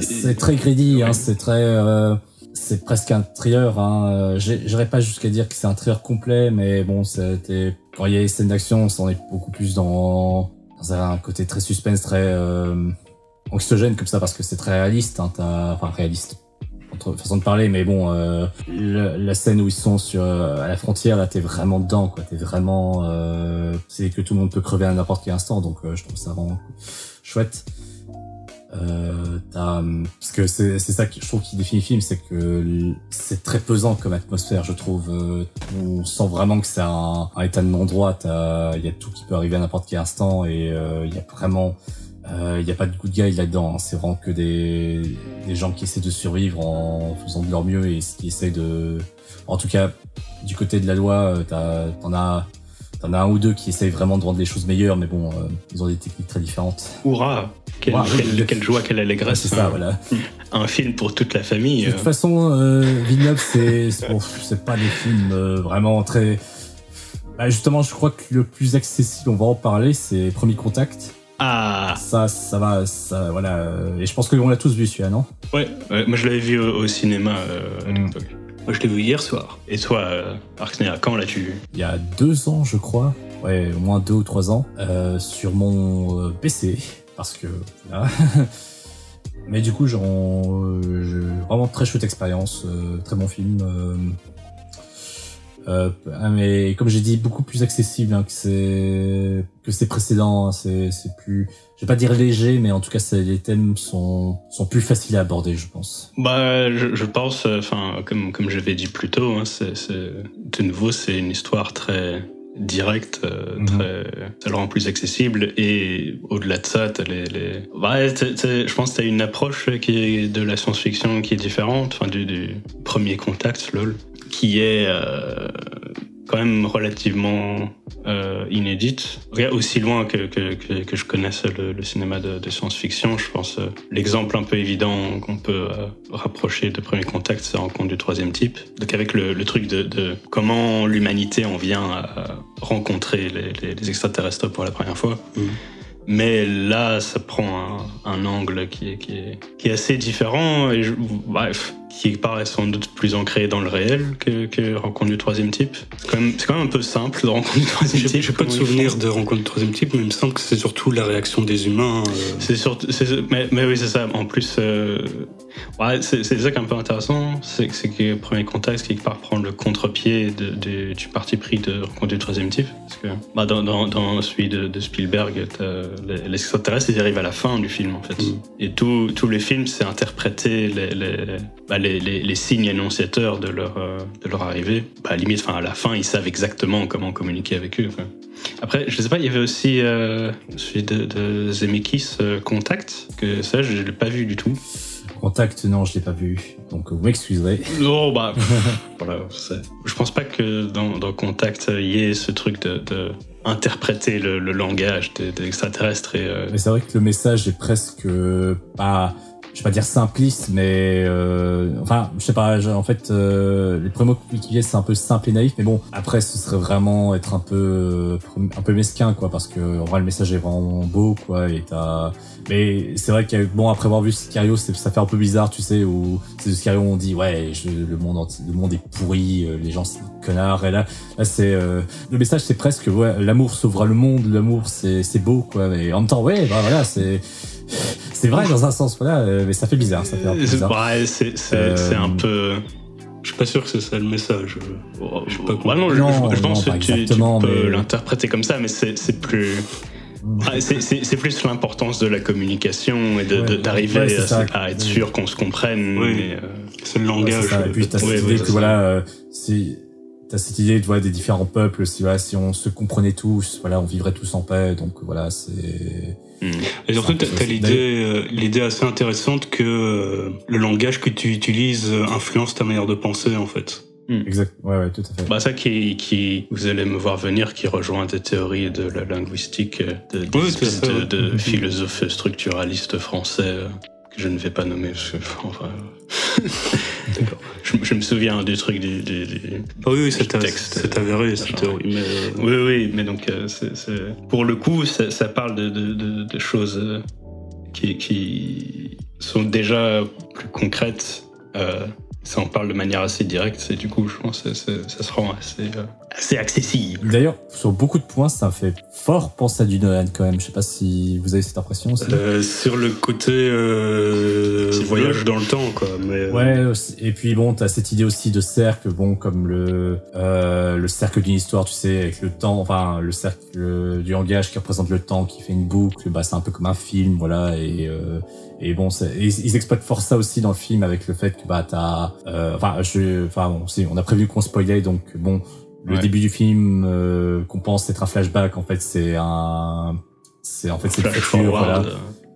C'est très greedy, hein, c'est très, euh, c'est presque un thriller. Hein. Euh, J'irais pas jusqu'à dire que c'est un thriller complet, mais bon, c'était quand il y a les scènes d'action, on est beaucoup plus dans, dans un côté très suspense, très euh, anxiogène comme ça, parce que c'est très réaliste. Hein, t'as- enfin réaliste, entre façon de parler, mais bon, euh, la scène où ils sont sur euh, à la frontière, là, t'es vraiment dedans, quoi. T'es vraiment, euh, c'est que tout le monde peut crever à n'importe quel instant, donc euh, je trouve ça vraiment chouette. Euh, hum, parce que c'est ça que je trouve qui définit le film, c'est que c'est très pesant comme atmosphère, je trouve. Euh, on sent vraiment que c'est un, un état de non-droit. Il y a tout qui peut arriver à n'importe quel instant et euh, il y a vraiment, euh, il y a pas de good guy là-dedans. hein. C'est vraiment que des, des gens qui essaient de survivre en faisant de leur mieux et qui essaient de, en tout cas, du côté de la loi, euh, t'as- t'en as, t'en as un ou deux qui essayent vraiment de rendre les choses meilleures, mais bon, euh, ils ont des techniques très différentes. Hurrah quelle, joie, quelle allégresse. c'est ça, hein. voilà. Un film pour toute la famille. De euh. toute façon, euh, Villeneuve, c'est bon, pas des films euh, vraiment très. Bah, justement, je crois que le plus accessible, on va en parler, c'est Premier Contact. Ah, Ça, ça va, ça, voilà. Et je pense qu'on l'a tous vu celui-là, non? Ouais, ouais, moi je l'avais vu au, au cinéma euh, à Mm. Moi je l'ai vu hier soir. Et toi, euh, quand l'as-tu vu? Il y a deux ans, je crois. Ouais, au moins deux ou trois ans, euh, sur mon euh, PC, parce que. Mais du coup, j'en, euh, vraiment très chouette expérience, très bon film. Euh, euh, mais comme j'ai dit, beaucoup plus accessible hein, que c'est que ses précédents. C'est c'est plus, je vais pas dire léger, mais en tout cas, les thèmes sont sont plus faciles à aborder, je pense. Bah, je, je pense, euh, enfin, comme, comme j'avais dit plus tôt, hein, c'est, de nouveau, c'est une histoire très directe, euh, Mhm. très, ça le rend plus accessible. Et au-delà de ça, t'as les. Ouais, je pense que t'as une approche qui est de la science-fiction qui est différente, enfin, du, du premier contact, lol, qui est euh, quand même relativement euh, inédite. Aussi loin que, que, que, que je connaisse le, le cinéma de, de science-fiction, je pense euh, l'exemple un peu évident qu'on peut euh, rapprocher de Premier Contact, c'est Rencontre du troisième type. Donc avec le, le truc de, de comment l'humanité en vient à rencontrer les, les, les extraterrestres pour la première fois. Mhm. Mais là, ça prend un, un angle qui est, qui, est, qui est assez différent et je- bref, qui paraît sans doute plus ancré dans le réel que, que Rencontre du troisième type. C'est quand, même- c'est quand même un peu simple de Rencontre du troisième type. j'ai pas de souvenir de rencontre de troisième type, mais il me semble que c'est surtout la réaction des humains. euh, C'est surtout, mais, mais oui, c'est ça. En plus, euh, ouais, c'est ça qui est un peu intéressant, c'est que que Premier Contact, quelque part, prend le contre-pied du parti pris de Rencontre du troisième type. Parce que bah, dans, dans, dans celui de, de Spielberg, les, les extraterrestres, ils arrivent à la fin du film, en fait. Mm. Et tous les films, c'est interpréter les, les, bah, les, les, les signes annonciateurs de leur, euh, de leur arrivée. Bah, à la limite, à la fin, ils savent exactement comment communiquer avec eux. quoi. Après, je sais pas, il y avait aussi euh, celui de, de Zemeckis, euh, Contact, que ça, je l'ai pas vu du tout. Contact, non, je l'ai pas vu, donc vous m'excuserez. Non, bah, voilà, je pense pas que dans, dans Contact, il y ait ce truc de, de interpréter le, le langage des, des extraterrestres et. euh, Mais c'est vrai que le message est presque euh, pas, je vais pas dire simpliste, mais euh, enfin, je sais pas. en fait, euh, les premiers mots qui viennent, c'est un peu simple et naïf, mais bon, après, ce serait vraiment être un peu, euh, un peu mesquin, quoi, parce que en vrai, le message est vraiment beau, quoi, et t'as. Mais c'est vrai que bon, après avoir vu Sicario, ça fait un peu bizarre, tu sais, où c'est Sicario, on dit ouais, je- le monde le monde est pourri, euh, les gens des connards, et là, là c'est euh, le message, c'est presque ouais, l'amour sauvera le monde, l'amour c'est c'est beau, quoi, mais en même temps, ouais, bah voilà, c'est c'est vrai dans un sens, voilà, euh, mais ça fait bizarre, ça fait un peu c'est- bizarre. ouais, c'est c'est- Euh, c'est un peu. Je suis pas sûr que c'est ça le message. Oh, Je sais pas ouais, non, Non, je- je pense non, que tu, peux mais- l'interpréter comme ça, mais c'est c'est plus. Ah, c'est- plus l'importance de la communication et Ouais, d'arriver ouais, à, être sûr qu'on se comprenne. Oui. euh, C'est le Ouais, langage. ça. Et puis t'as Oui, cette oui, idée c'est que ça. voilà, euh, si t'as cette idée de voilà, des différents peuples, si voilà, si on se comprenait tous, voilà, on vivrait tous en paix. Donc voilà, c'est hmm. Et surtout, t'as t'as l'idée, euh, l'idée assez intéressante que euh, le langage que tu utilises euh, influence ta manière de penser, en fait. exact. Ouais, ouais, tout à fait. Bah ça qui, qui, vous allez me voir venir, qui rejoint des théories de la linguistique, de, des Oui, de, de philosophes structuralistes français je ne vais pas nommer parce que, enfin, D'accord. Je, je me souviens du truc du, du- du- Ah oui, oui, c'est texte, c'est avéré, cette machin. théorie. Mais, euh, Oui, oui, mais donc euh, pour le coup, ça, ça parle de, de, de- de choses euh, qui, qui sont déjà plus concrètes. Euh, ça en parle de manière assez directe et du coup, je pense que ça, ça se rend assez, euh, assez accessible. D'ailleurs, sur beaucoup de points, ça fait fort penser à du Nolan quand même. Je sais pas si vous avez cette impression aussi. euh, sur le côté euh, voyage dans le temps, quoi. Mais, euh, Ouais, et puis bon, t'as cette idée aussi de cercle, bon, comme le euh, le cercle d'une histoire, tu sais, avec le temps, enfin le cercle du langage qui représente le temps, qui fait une boucle, bah c'est un peu comme un film, voilà, et euh, et bon, ils, ils exploitent fort ça aussi dans le film avec le fait que bah t'as, euh, enfin, je, enfin bon, on a prévu qu'on spoilait, donc bon, le Ouais. début du film euh, qu'on pense être un flashback, en fait c'est un, c'est en fait c'est le voilà.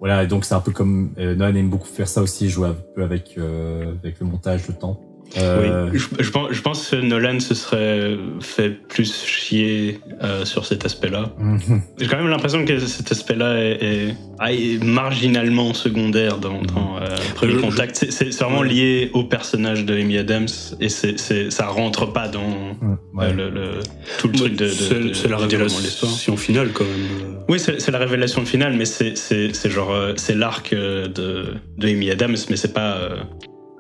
Voilà, et donc c'est un peu comme euh, Nolan aime beaucoup faire ça aussi, jouer un peu avec euh, avec le montage de temps. Euh, Je, je pense, je pense que Nolan se serait fait plus chier euh, sur cet aspect-là. mhm. J'ai quand même l'impression que cet aspect-là est, est- ah, est marginalement secondaire dans, dans euh, Premier Je- Contact. C'est- vraiment lié au personnage de Amy Adams et c'est ça rentre pas dans Mm, ouais. euh, le, le- tout le truc de, de, c'est la révélation finale, quand même. Oui, c'est la révélation finale, mais c'est genre c'est l'arc de, de Amy Adams, mais c'est pas.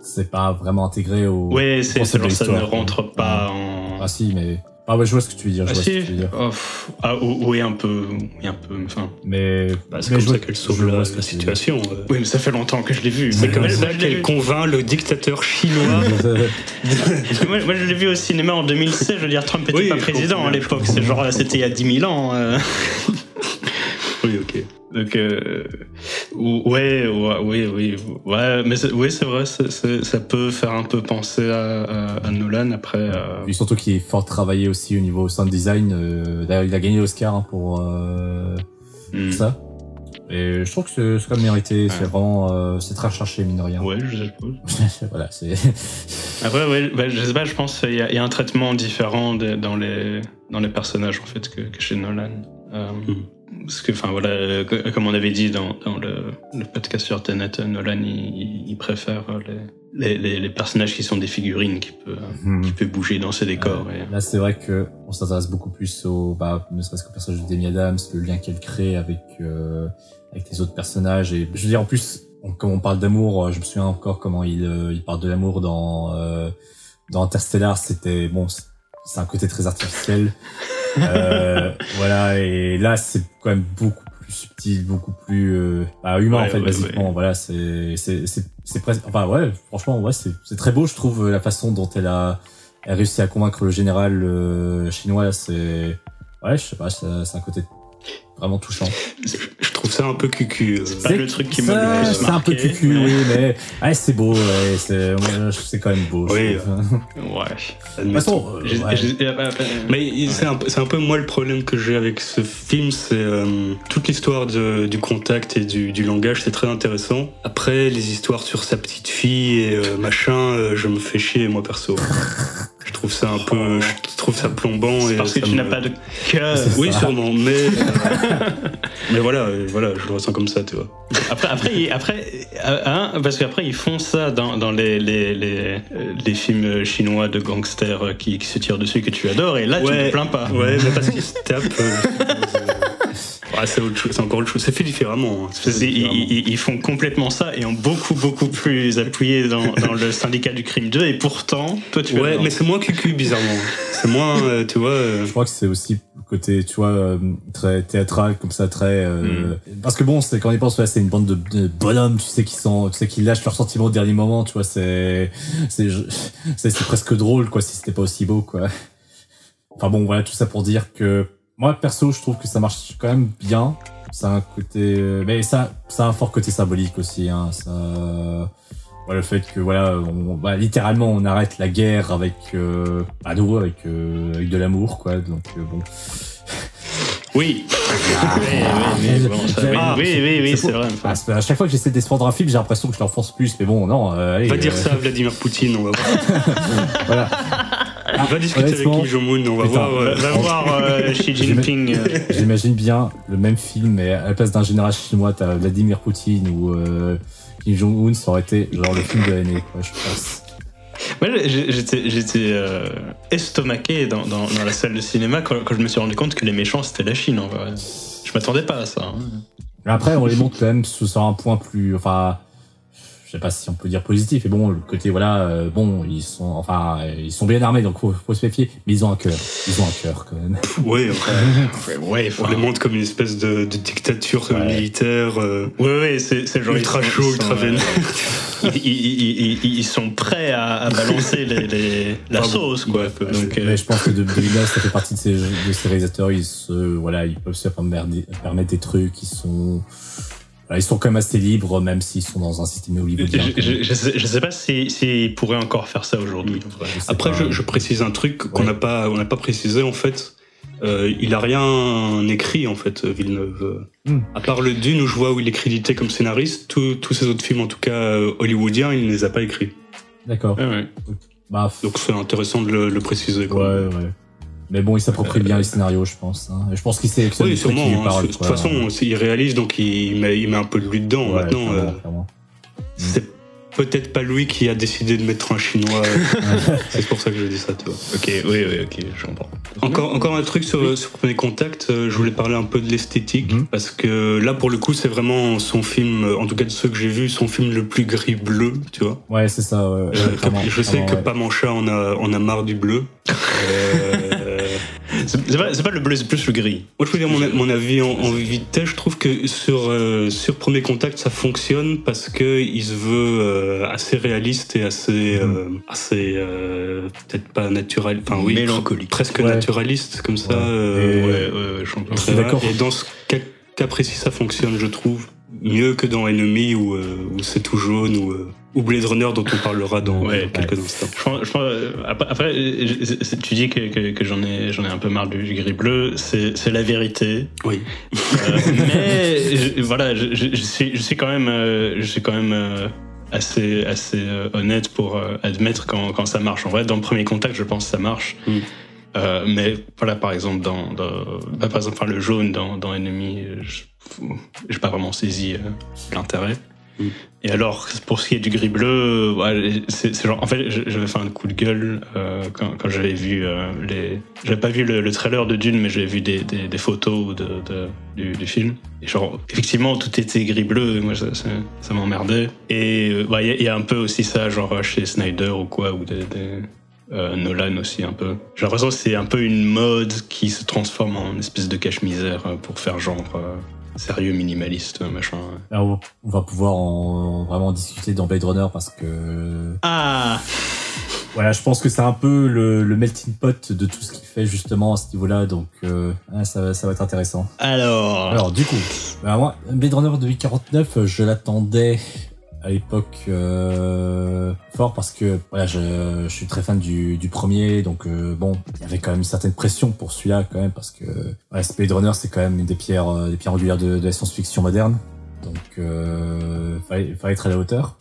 C'est pas vraiment intégré au. Ouais, au c'est ça ne rentre pas en. Ah si, mais Ah ouais, je vois ce que tu veux dire. Je Ah, vois si. ce que tu veux dire. Oh. Ah, ou- oui, un peu. Oui, un peu. Enfin. Mais, Bah, c'est comme je ça qu'elle sauve la, la situation. euh. Oui, mais ça fait longtemps que je l'ai vu. C'est comme ça qu'elle convainc le dictateur chinois. moi, moi, je l'ai vu au cinéma en 2016. Je veux dire, Trump était Oui, pas président à l'époque. C'est genre, c'était il y a 10 000 ans. euh. Donc, euh, ou- ouais, ouais, oui, oui, ouais, mais c'est- oui, c'est vrai, ça peut faire un peu penser à, à- à Nolan après. euh, surtout qu'il est fort travaillé aussi au niveau sound design. euh, D'ailleurs, il a gagné l'Oscar hein, pour euh, hmm. ça. Et je trouve que c'est quand même mérité. C'est Ouais. vraiment, euh, c'est très recherché mine de rien. Ouais, je suppose. voilà, c'est. Après, ouais, bah, je sais pas, je pense qu'il y, a- il y a un traitement différent de- dans les dans les personnages en fait que, que chez Nolan. Euh, Mhm. Parce que, enfin voilà, co- comme on avait dit dans, dans le, le podcast sur Tenet, Nolan il, préfère les, les, les, les personnages qui sont des figurines qui peut bouger dans ses décors. et- Là, c'est vrai que on s'intéresse beaucoup plus au, bah, ne serait-ce qu'au personnage de Demi Adams, le lien qu'elle crée avec euh, avec les autres personnages. Et je veux dire, en plus, on- comme on parle d'amour, euh, je me souviens encore comment il euh, il parle de l'amour dans euh, dans Interstellar. C'était bon, c'est un côté très artificiel. Euh, voilà, et là, c'est quand même beaucoup plus subtil, beaucoup plus euh, bah, humain Ouais, en fait, ouais, basiquement. ouais. Voilà, c'est c'est c'est c'est presque. Enfin ouais, franchement, ouais, c'est c'est très beau, je trouve, la façon dont elle a elle réussit à convaincre le général euh, chinois, c'est ouais, je sais pas, c'est c'est un côté vraiment touchant. Je trouve ça un peu cucu. euh. pas le truc qui m'a le plus C'est un peu cucu, mais- oui, mais ouais, c'est beau, ouais, c'est ouais, c'est quand même beau. Oui. Ouais. De toute façon, euh, euh, euh, Mais c'est un, peu- c'est un peu moi le problème que j'ai avec ce film, c'est euh, toute l'histoire du contact et du, du langage, c'est très intéressant. Après, les histoires sur sa petite fille et euh, machin, euh, je me fais chier moi perso. Je trouve ça un peu, je trouve ça plombant. c'est et parce que tu me- n'as pas de cœur. Oui, ça. sûrement, mais mais voilà, voilà, je le ressens comme ça, tu vois. Après, après, ils- après euh, hein, parce qu'après ils font ça dans, dans les, les, les, les films chinois de gangsters qui, qui se tirent dessus que tu adores, et là tu Ouais. ne plains pas. Ouais, mais parce qu'ils se tapent. euh, ouais, c'est autre chose, c'est encore autre chose. C'est fait différemment. hein, fait différemment. ils, ils font complètement ça et ont beaucoup beaucoup plus appuyé dans, dans le syndicat du crime 2 et pourtant toi tu Ouais, mais c'est moins cucu bizarrement. C'est moins, euh, tu vois. euh, Je crois que c'est aussi le côté, tu vois, euh, très théâtral, comme ça, très. euh, Parce que bon, c'est quand on y pense, ouais, c'est une bande de, de bonhommes, tu sais, qui sont, tu sais, qui lâchent leurs sentiments au dernier moment, tu vois, c'est, c'est presque drôle, quoi, si c'était pas aussi beau, quoi. Enfin bon, voilà, tout ça pour dire que moi, perso, je trouve que ça marche quand même bien. Ça a un côté, euh, mais ça, ça a un fort côté symbolique aussi, hein. Ça, voilà, le fait que voilà, on, bah, littéralement, on arrête la guerre avec, euh, à nouveau avec, euh, avec de l'amour, quoi. Donc euh, bon. Oui. oui, oui, oui, bon, ça- oui, Ah, oui, oui, oui, c'est vrai. Ah, à chaque fois que j'essaie de défendre un film, j'ai l'impression que je l'enfonce plus. Mais bon, non. Euh, allez, Va dire euh, ça à Vladimir Poutine, on va voir. Voilà. Va discuter avec Kim Jong-un, on va putain, voir. euh, Va voir euh, Xi Jinping. euh, J'imagine bien le même film, mais à la place d'un général chinois, t'as Vladimir Poutine ou euh, Kim Jong-un, ça aurait été genre le film de l'année, je pense. Moi, j'étais, estomaqué dans, dans, dans la salle de cinéma quand, quand je me suis rendu compte que les méchants c'était la Chine. En vrai. Je m'attendais pas à ça. hein. Après, on les montre quand même sous un point plus, enfin, je sais pas si on peut dire positif, mais bon, le côté, voilà, euh, bon, ils sont, enfin, euh, ils sont bien armés, donc faut, faut se méfier, mais ils ont un cœur. Ils ont un cœur, quand même. Ouais, enfin, Ouais, on les montre comme une espèce de, de dictature Ouais. militaire. euh, Ouais, ouais, c'est, c'est genre Ultra chaud, ultra euh, vénère. ils, ils- ils- ils sont prêts à, à balancer les, les- la sauce, quoi. Donc, euh, Mais je pense que de, de ça fait partie de ces, de ces réalisateurs, ils se, voilà, ils peuvent se permettre, permettre des trucs, ils sont, ils sont quand même assez libres, même s'ils sont dans un système hollywoodien. je, je, je sais, je sais pas s'ils si, s'ils pourraient encore faire ça aujourd'hui. Après, je, je précise un truc qu'on Ouais. n'a pas, on n'a pas précisé en fait. Euh, il a rien écrit en fait, Villeneuve. Hmm. À part le Dune où je vois où il est crédité comme scénariste, tous ses autres films, en tout cas euh, hollywoodiens, il ne les a pas écrits. D'accord. Ouais, ouais. Bah, f- Donc c'est intéressant de le, le préciser. ouais, ouais. Mais bon, il s'approprie bien les scénarios, je pense. Hein. Je pense qu'il sélectionne Oui, les trucs sûrement. qui hein. De toute façon, il réalise, donc il met, il met un peu de lui dedans. Ouais, Maintenant, euh, c'est peut-être pas lui qui a décidé de mettre un chinois. c'est pour ça que je dis ça, tu vois. Ok, oui, oui, ok, je comprends. Encore, encore un truc sur, sur Premier Contact, euh, je voulais parler un peu de l'esthétique, Mhm. parce que là, pour le coup, c'est vraiment son film, euh, en tout cas de ceux que j'ai vus, son film le plus gris-bleu, tu vois. Ouais, c'est ça. Ouais, je sais que ouais. pas Mancha en a, en a marre du bleu. Euh, c'est pas, c'est pas le bleu, c'est plus le gris. Moi, je peux dire mon, mon avis en, en vitesse. Je trouve que sur, euh, sur Premier Contact, ça fonctionne parce que il se veut euh, assez réaliste et assez, euh, assez euh, peut-être pas naturel, enfin oui, Mélancolique. presque Ouais. naturaliste comme ça. Ouais. euh, Ouais, ouais, ouais, je comprends. Je suis Très d'accord. Et dans ce cas, cas précis, ça fonctionne, je trouve, mieux que dans Enemy où, euh, où c'est tout jaune ou, euh, ou Blade Runner dont on parlera dans, Ouais. quelques instants. Je je après, après, je- c'est- tu dis que, que, que j'en ai, j'en ai un peu marre du, gris bleu. C'est, la vérité. Oui. Euh, mais je- voilà, je, suis, je suis quand même, euh, je suis quand même euh, assez, assez honnête pour admettre quand, quand ça marche. En vrai, dans le premier contact, je pense que ça marche. Mm. Euh, mais voilà, par exemple, dans, dans bah, par exemple, enfin, le jaune dans, dans Enemy, je j'ai pas vraiment saisi euh, l'intérêt. Et alors, pour ce qui est du gris bleu, c'est genre, en fait, j'avais fait un coup de gueule euh, quand, j'avais vu euh, les. J'avais pas vu le, le trailer de Dune, mais j'avais vu des, des, photos de, du, film. Et genre, effectivement, tout était gris bleu. Et moi, ça, ça, m'emmerdait. Et euh, bah, il y, a- il y a un peu aussi ça, genre chez Snyder ou quoi, ou des. euh, Nolan aussi un peu. J'ai l'impression que c'est un peu une mode qui se transforme en espèce de cache-misère pour faire genre sérieux minimaliste, machin. Là, on va pouvoir en, vraiment discuter dans Blade Runner parce que Ah voilà, je pense que c'est un peu le, le melting pot de tout ce qu'il fait justement à ce niveau-là, donc euh, ça, va- ça va être intéressant. Alors, Alors du coup, bah, moi, Blade Runner 2049, euh, je l'attendais à l'époque euh, fort parce que voilà, je, je suis très fan du, du premier, donc euh, bon, il y avait quand même une certaine pression pour celui-là quand même parce que ouais, ce Blade Runner c'est quand même une des pierres, euh, des pierres angulaires de, de la science-fiction moderne, donc euh, fallait, fallait être à la hauteur.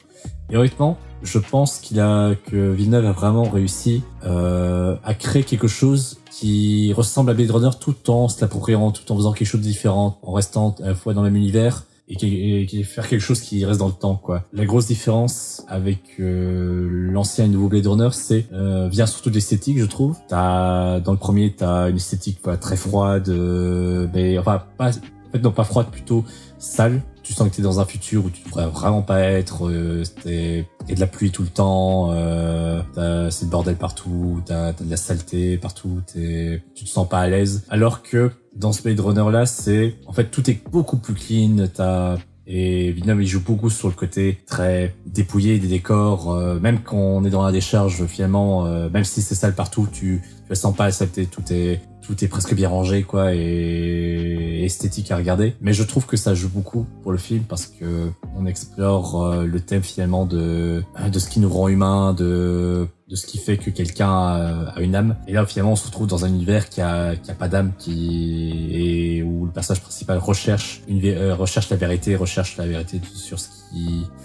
Et honnêtement, je pense qu'il a que Villeneuve a vraiment réussi euh, à créer quelque chose qui ressemble à Blade Runner tout en se l'appropriant, tout en faisant quelque chose de différent, en restant à la fois dans le même univers et et faire quelque chose qui reste dans le temps quoi. La grosse différence avec euh, l'ancien et le nouveau Blade Runner, c'est euh, vient surtout de l'esthétique, je trouve. T'as dans le premier, t'as une esthétique voilà, très froide, euh, mais enfin pas, en fait non pas froide, plutôt sale. Tu sens que t'es dans un futur où tu devrais vraiment pas être. Euh, il y a de la pluie tout le temps, euh, c'est le bordel partout, t'as as de la saleté partout, t'es, tu te sens pas à l'aise. Alors que dans ce Blade Runner là, c'est en fait tout est beaucoup plus clean. T'as et Villeneuve il joue beaucoup sur le côté très dépouillé des décors. euh, même quand on est dans la décharge, finalement, euh, même si c'est sale partout, tu tu la sens pas la saleté. Tout est tout est presque bien rangé quoi et esthétique à regarder. Mais je trouve que ça joue beaucoup pour le film parce que on explore euh, le thème finalement de de ce qui nous rend humains, de de ce qui fait que quelqu'un a, une âme. Et là, finalement, on se retrouve dans un univers qui a, qui a pas d'âme, qui et où le personnage principal recherche une, euh, recherche la vérité, recherche la vérité sur ce qui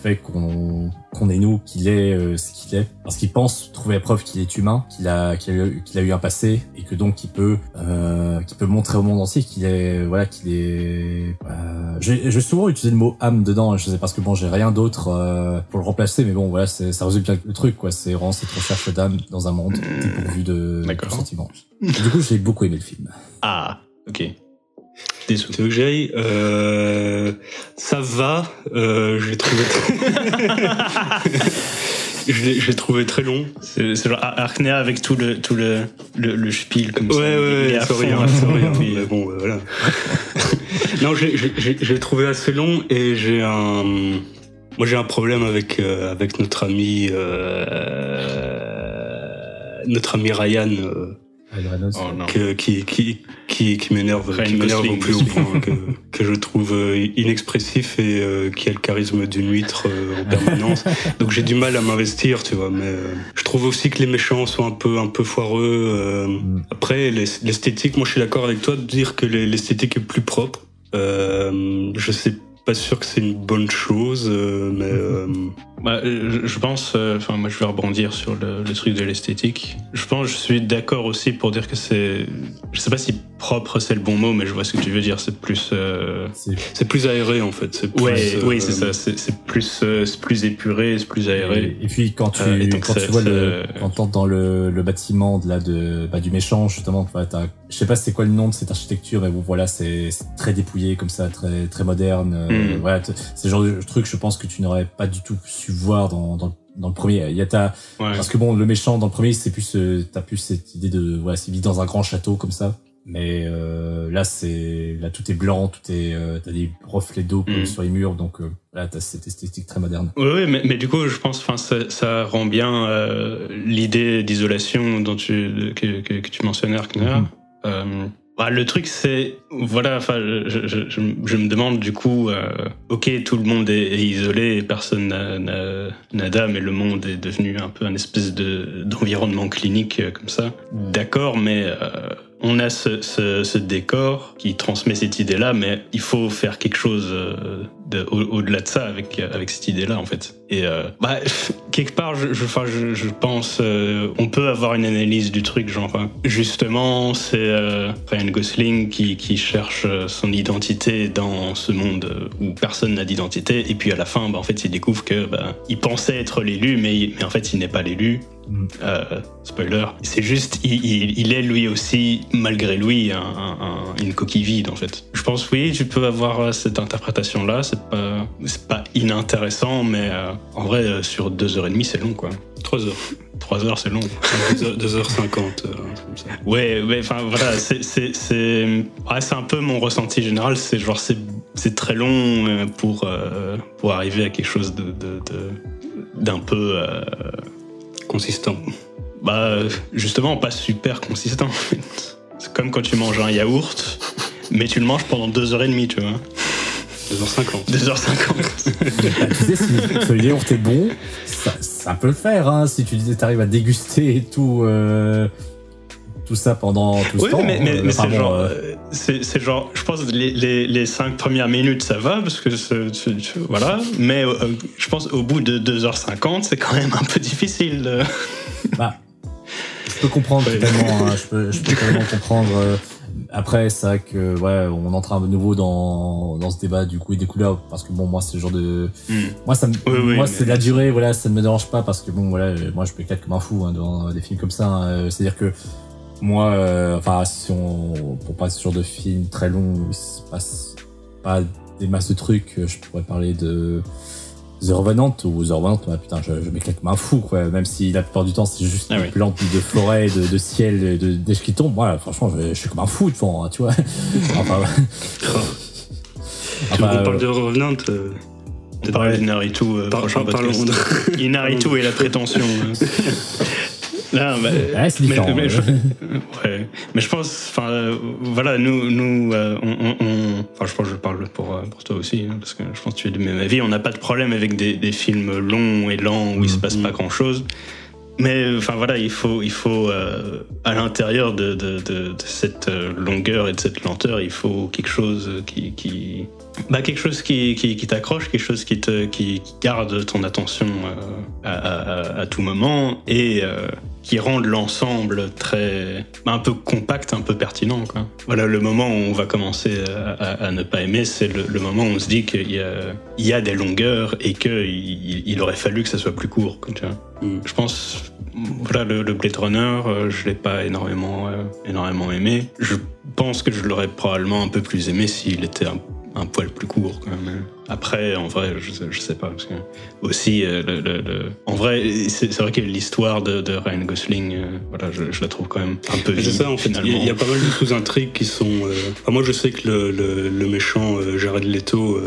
fait qu'on qu'on est nous, qu'il est euh, ce qu'il est, parce qu'il pense trouver la preuve qu'il est humain, qu'il a qu'il a, eu- qu'il a eu un passé et que donc il peut euh, qu'il peut montrer au monde entier qu'il est voilà qu'il est. Euh, j'ai souvent utilisé le mot âme dedans, je sais parce que bon j'ai rien d'autre euh, pour le remplacer, mais bon voilà ça résume bien le truc quoi, c'est vraiment cette recherche d'âme dans un monde dépourvu de, de sentiments. Du coup j'ai beaucoup aimé le film. ah, ok. Tu veux que j'aille euh, Ça va. Euh, je l'ai trouvé. l'ai trouvé très long. C'est genre Ar- Arknea avec tout le tout le le, le spiel comme Ouais, ça. ouais, ouais, sorry, hein, sorry, hein, mais bon, euh, voilà. non, j'ai- j'ai j'ai- j'ai trouvé assez long et j'ai un. Moi, j'ai un problème avec euh, avec notre ami euh, notre ami Ryan euh. Oh que- qui qui qui, qui m'énerve Ryan qui m'énerve au plus haut point que, que je trouve euh, inexpressif et euh, qui a le charisme d'une huître euh, en permanence. Donc j'ai du mal à m'investir, tu vois. Mais euh, je trouve aussi que les méchants sont un peu un peu foireux. euh, Mm. après, l'es- l'esthétique, moi je suis d'accord avec toi de dire que les- l'esthétique est plus propre. Euh, je sais pas sûr que c'est une bonne chose, euh, mais euh, Bah, je, je pense, euh, enfin moi je vais rebondir sur le, le truc de l'esthétique. Je pense, je suis d'accord aussi pour dire que c'est, je sais pas si propre c'est le bon mot, mais je vois ce que tu veux dire. C'est plus, euh, C'est plus aéré en fait. C'est plus, ouais, euh, oui c'est ça. C'est plus, euh, c'est plus épuré, c'est plus aéré. Et, et puis quand tu Euh, quand tu vois le quand dans le, le bâtiment de là de bah, du méchant justement voilà, t'as- je sais pas c'est quoi le nom de cette architecture mais bon voilà c'est très dépouillé comme ça très très moderne euh, Mm. voilà c'est genre de truc je pense que tu n'aurais pas du tout su voir dans dans, dans le premier il y a ta Ouais. parce que bon le méchant dans le premier c'est plus euh, t'as plus cette idée de voilà c'est vit dans un grand château comme ça Mais euh, là, c'est là tout est blanc, tout est euh, t'as des reflets d'eau Mm. sur les murs, donc euh, là t'as cette esthétique très moderne. Oui, oui, mais, mais du coup, je pense, enfin, ça, ça rend bien euh, l'idée d'isolation dont tu que, que, que tu mentionnais, Arkner. Mhm. Euh, bah, le truc, c'est voilà, je, je, je, me demande du coup, euh, ok, tout le monde est, isolé, personne n'a- d'âme, et le monde est devenu un peu un espèce de d'environnement clinique euh, comme ça. D'accord, mais on a ce, décor qui transmet cette idée-là, mais il faut faire quelque chose euh, de- au- au-delà de ça avec cette idée-là en fait. Et euh, bah, quelque part, je, je, pense, euh, on peut avoir une analyse du truc, genre euh, justement, c'est Ryan Gosling qui, cherche son identité dans ce monde où personne n'a d'identité, et puis à la fin, bah, en fait, il découvre que bah, il pensait être l'élu, mais en fait, il n'est pas l'élu. Euh, spoiler. C'est juste, il, il, il est lui aussi, malgré lui, un, un- un- une coquille vide en fait. Je pense oui, tu peux avoir euh, cette interprétation-là. C'est pas, c'est pas inintéressant, mais euh, en vrai, sur deux heures et demie, c'est long quoi. 3 heures. Trois heures, c'est long. 2h50, euh, comme ça. Ouais, ouais, enfin voilà, c'est c'est c'est ouais, c'est un peu mon ressenti général. C'est genre c'est c'est très long pour pour arriver à quelque chose de de- de- d'un peu Consistant. Bah, justement, pas super consistant. en fait. C'est comme quand tu manges un yaourt, mais tu le manges pendant 2h30, tu vois. 2h50. 2h50. Bah, tu sais, si, si le yaourt est bon, ça, ça peut le faire. Hein, si tu disais t'arrives à déguster et tout, euh, tout ça pendant tout ce Oui, temps. mais, mais, euh, mais c'est genre, euh, euh, c'est genre, je pense les, les, les cinq premières minutes ça va parce que c'est- voilà, mais euh, je pense au bout de 2h50 c'est quand même un peu difficile. de- Bah, je peux comprendre Ouais. totalement. hein, je peux, je peux totalement comprendre. Après, c'est vrai que ouais, on entre un peu nouveau dans dans ce débat du coup et des couleurs parce que bon, moi c'est le genre de moi ça me, Oui, oui, moi c'est la durée, voilà, ça ne me dérange pas parce que bon voilà, moi je peux éclater comme un fou hein, devant des films comme ça. hein, C'est-à-dire que moi, euh, enfin si on pour pas ce genre de film très long où il se passe pas des masses de trucs, euh, je pourrais parler de The Revenant ou The Revenant, ouais, putain, je, je m'éclate comme un fou, quoi. Même si la plupart du temps c'est juste Ah des oui. plantes de forêt, de, de ciel, de, neige qui tombe. Voilà, franchement, je, je suis comme un fou devant, hein, tu vois. enfin, enfin, on parle euh, de Revenant euh, On parlait de Naruto, euh, par- prochain par- de- Et Naruto et la prétention. Non, bah, ouais, c'est mais, différent. mais je, ouais. ouais. mais je pense, enfin, euh, voilà, nous, nous, euh, on, on- on- enfin, je pense que je parle pour, euh, pour toi aussi, hein, parce que je pense que tu es du même avis. On n'a pas de problème avec des, des films longs et lents où il se passe Mhm. pas grand chose. Mais enfin voilà, il faut, il faut euh, à l'intérieur de, de, de, de cette longueur et de cette lenteur, il faut quelque chose qui, qui bah, quelque chose qui, qui, qui t'accroche, quelque chose qui te qui, qui garde ton attention euh, à, à, à tout moment et euh, qui rende l'ensemble très bah, un peu compact, un peu pertinent. Quoi. Voilà, le moment où on va commencer à, à- à ne pas aimer, c'est le, le moment où on se dit qu'il y a, il y a des longueurs et qu'il il, il aurait fallu que ça soit plus court. quoi, tu vois. Mm. Je pense, voilà, le, le Blade Runner, euh, je l'ai pas énormément, euh, énormément aimé. Je pense que je l'aurais probablement un peu plus aimé s'il était un, un poil plus court. Quand même. Après, en vrai, je, sais- je sais pas. Parce que aussi, euh, le, le- le- en vrai, c'est vrai que l'histoire de, de Ryan Gosling, euh, voilà, je, je la trouve quand même un peu Mais C'est vide, ça, en fait, il y, a- y pas mal de sous-intrigues qui sont. euh, enfin, moi, je sais que le, méchant euh, Jared Leto,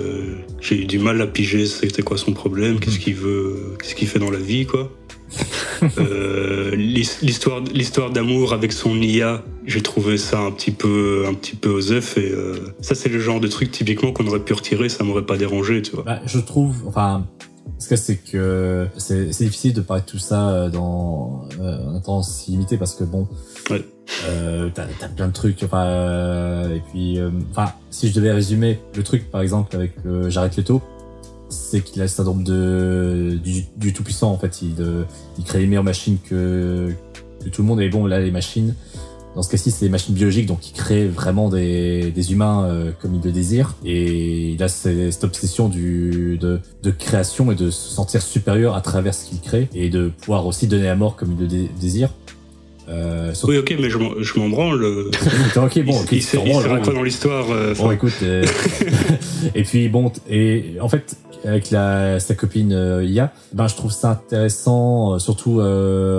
j'ai eu du mal à piger c'était quoi son problème, qu'est-ce qu'il veut, qu'est-ce qu'il fait dans la vie, quoi. Euh, l'his- l'histoire, l'histoire d'amour avec son IA, j'ai trouvé ça un petit peu, un petit peu osef et euh, ça, c'est le genre de truc typiquement qu'on aurait pu retirer, ça m'aurait pas dérangé, tu vois. Bah, je trouve, enfin, ce que c'est que c'est difficile de parler de tout ça euh, dans euh, un temps si limité parce que bon, Ouais. euh, t'as as plein de trucs, enfin, euh, et puis, euh, enfin, si je devais résumer le truc, par exemple, avec euh, Jared Leto, c'est qu'il a le syndrome de du, du tout puissant en fait. Il, euh, il crée les meilleures machines que que tout le monde. Et bon, là, les machines. Dans ce cas-ci, c'est des machines biologiques, donc il crée vraiment des, des humains euh, comme il le désire. Et il a ce- cette obsession du, de, de création et de se sentir supérieur à travers ce qu'il crée et de pouvoir aussi donner la mort comme il le dé- désire. Euh, Oui, ok, mais je m'en, branle. ok, bon, il, ok, il à ouais. quoi dans l'histoire euh, Bon, écoute, euh, et puis bon, et en fait, avec la, sa copine IA, ben je trouve ça intéressant, surtout à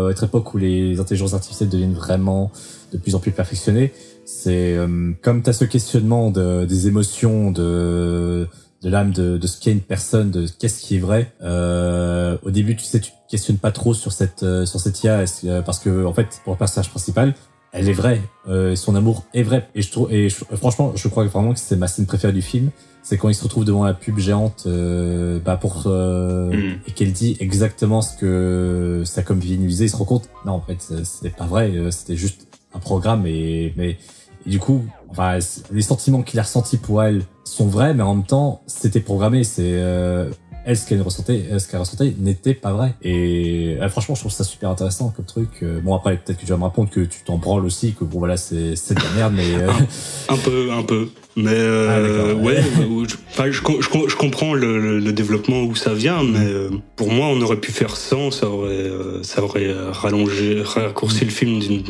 notre époque où les intelligences artificielles deviennent vraiment de plus en plus perfectionnées. C'est euh, comme tu as ce questionnement de, des émotions, de de l'âme de, de ce qu'est une personne, de qu'est-ce qui est vrai. Euh, au début, tu sais, tu te questionnes pas trop sur cette euh, sur cette IA est-ce- parce que en fait, pour le personnage principal, elle est vraie, euh, son amour est vrai. Et je trouve, et je- franchement, je crois vraiment que c'est ma scène préférée du film. C'est quand il se retrouve devant la pub géante, euh, bah pour euh, Mm. et qu'elle dit exactement ce que ça comme visualisé. Il se rend compte, non, en fait, c'est- pas vrai. euh, C'était juste un programme et mais du coup, enfin, les sentiments qu'il a ressentis pour elle sont vrais, mais en même temps, c'était programmé. C'est euh, elle ce qu'elle ressentait, euh, ce qu'elle ressentait n'était pas vrai. Et euh, franchement, je trouve ça super intéressant comme truc. Euh, bon après, peut-être que tu vas me répondre que tu t'en branles aussi, que bon voilà, c'est c'est de la merde, mais euh, Un peu, un peu. Mais euh, Ah, ouais. ouais, je, je, je com- je comprends le, le- le développement où ça vient, mais euh, pour moi, on aurait pu faire sans, ça aurait, euh, ça aurait rallongé, raccourci le film d'une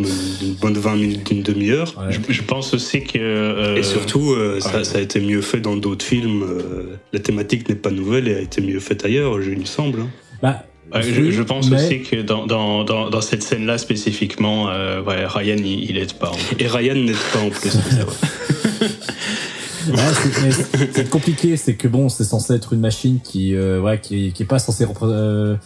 bonne 20 minutes, d'une demi-heure. ouais. Je, je pense aussi que. euh, Et surtout, euh, ça, ouais. ça a été mieux fait dans d'autres films. euh, la thématique n'est pas nouvelle et a été mieux faite ailleurs, il me semble. hein. bah, Ouais, je, pense mais- aussi que dans, dans, dans, dans cette scène-là spécifiquement, euh, ouais, Ryan il, il aide pas. en fait. Et Ryan n'aide pas en plus. c'est vrai. C'est- compliqué, c'est que bon, c'est censé être une machine qui, euh, ouais, qui, qui est pas censée, euh,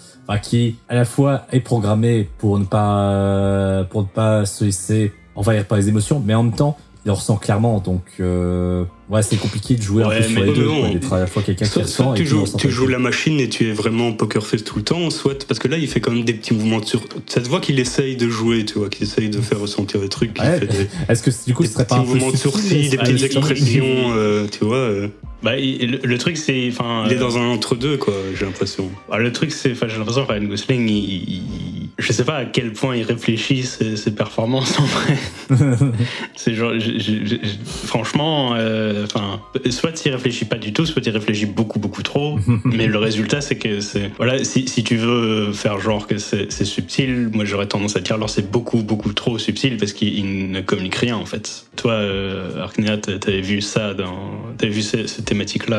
qui à la fois est programmée pour ne pas, euh, pour ne pas se laisser envahir par les émotions, mais en même temps, il ressent clairement. Donc, euh, ouais, c'est compliqué de jouer Ouais, un peu sur les deux, d'être à la fois quelqu'un qui ressent tu joues, tu joues la machine et tu es vraiment poker face tout le temps, soit parce que là il fait quand même des petits mouvements de sur. Ça te voit qu'il essaye de jouer, tu vois, qu'il essaye de faire ressentir des trucs, qu'il Ouais, fait des. Est-ce que du coup, des ce serait pas un de subtil, sourcils, des petites expressions, euh, tu vois. euh, Bah, il- le, truc c'est, il est dans un entre-deux, quoi, j'ai l'impression. bah, le truc c'est, j'ai l'impression que Ryan Gosling, il, il- je sais pas à quel point il réfléchit ses, ses performances en vrai. c'est genre, franchement, euh, soit il réfléchit pas du tout, soit il réfléchit beaucoup beaucoup trop. mais le résultat c'est que c'est, voilà, si, si tu veux faire genre que c'est subtil, moi j'aurais tendance à dire alors c'est beaucoup beaucoup trop subtil parce qu'il il ne communique rien en fait. Toi, euh, Arknea, t'avais vu ça dans, t'avais vu ces,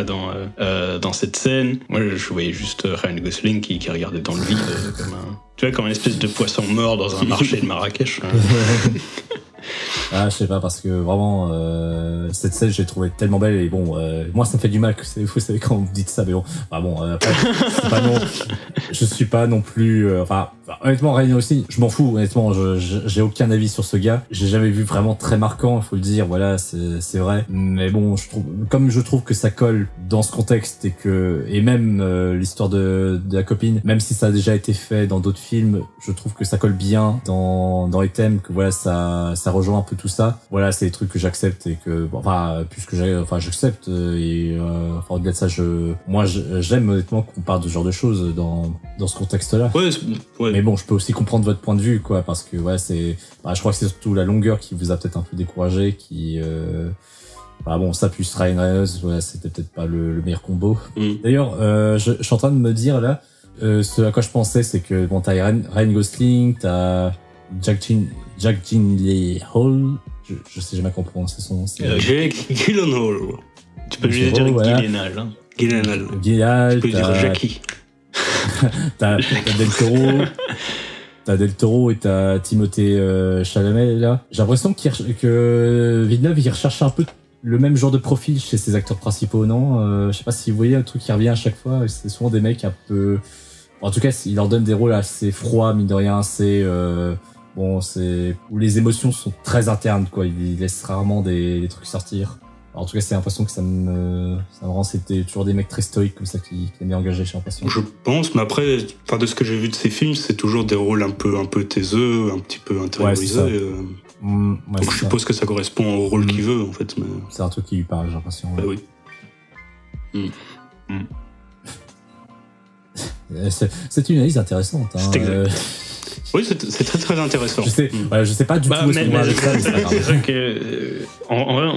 dans euh, euh, dans cette scène. Moi, je voyais juste euh, Ryan Gosling qui, qui regardait dans le vide comme un, tu vois, comme une espèce de poisson mort dans un marché de Marrakech. Ah, je sais pas parce que vraiment euh, cette scène j'ai trouvé tellement belle et bon euh, moi ça me fait du mal que vous savez quand vous dites ça mais bon bah bon euh, après, pas non je suis pas non plus euh, enfin honnêtement Ryan aussi je m'en fous honnêtement j'ai aucun avis sur ce gars. J'ai jamais vu vraiment très marquant il faut le dire voilà c'est c'est vrai. Mais bon je trouve comme je trouve que ça colle dans ce contexte et que et même euh, l'histoire de, de la copine même si ça a déjà été fait dans d'autres films je trouve que ça colle bien dans dans les thèmes que voilà ça ça rejoint un peu tout ça voilà c'est des trucs que j'accepte et que bon, enfin puisque j'ai enfin j'accepte euh, et euh, enfin au-delà de ça je moi j'aime honnêtement qu'on parle de ce genre de choses dans dans ce contexte là Ouais, ouais. mais bon, je peux aussi comprendre votre point de vue, quoi, parce que ouais, c'est, bah, je crois que c'est surtout la longueur qui vous a peut-être un peu découragé, qui, euh... bah bon, ça plus Ryan Reynolds, ouais, c'était peut-être pas le, le meilleur combo. Mm. D'ailleurs, euh, je, je suis en train de me dire là, euh, ce à quoi je pensais, c'est que bon, t'as Ryan, Ryan Gosling, t'as Jack Jack Hall, je, je sais jamais comment prononcer son nom, Euh, Jake Gyllenhaal. Tu peux juste dire voilà. Gyllenhaal. Hein. Gyllenhaal. Tu peux dire t'as- Jackie. T'as Del Toro, t'as Del Toro et t'as Timothée euh, Chalamet là. J'ai l'impression que Villeneuve il recherche un peu le même genre de profil chez ses acteurs principaux, non? Euh, Je sais pas si vous voyez un truc qui revient à chaque fois. C'est souvent des mecs un peu. En tout cas, il leur donne des rôles assez froids, mine de rien, assez. Euh... Bon, c'est où les émotions sont très internes, quoi. Il laisse rarement des, des trucs sortir. Alors, en tout cas, c'est l'impression que ça me, ça me rend. C'était toujours des mecs très stoïques comme ça qui, qui aiment bien engager, j'ai l'impression. Je pense, mais après, enfin, de ce que j'ai vu de ces films, c'est toujours des rôles un peu, un peu taiseux, un petit peu intériorisés. ça. euh, Mm, ouais, donc je ça. suppose que ça correspond au rôle Mm. qu'il veut, en fait. Mais... C'est un truc qui lui parle, j'ai l'impression. Bah ouais. oui. Euh, C'est c'est une analyse intéressante. Hein. C'est exact. Oui, c'est très très intéressant. je sais, Mm. ouais, je sais pas du Bah, tout mais, c'est vrai que on, on,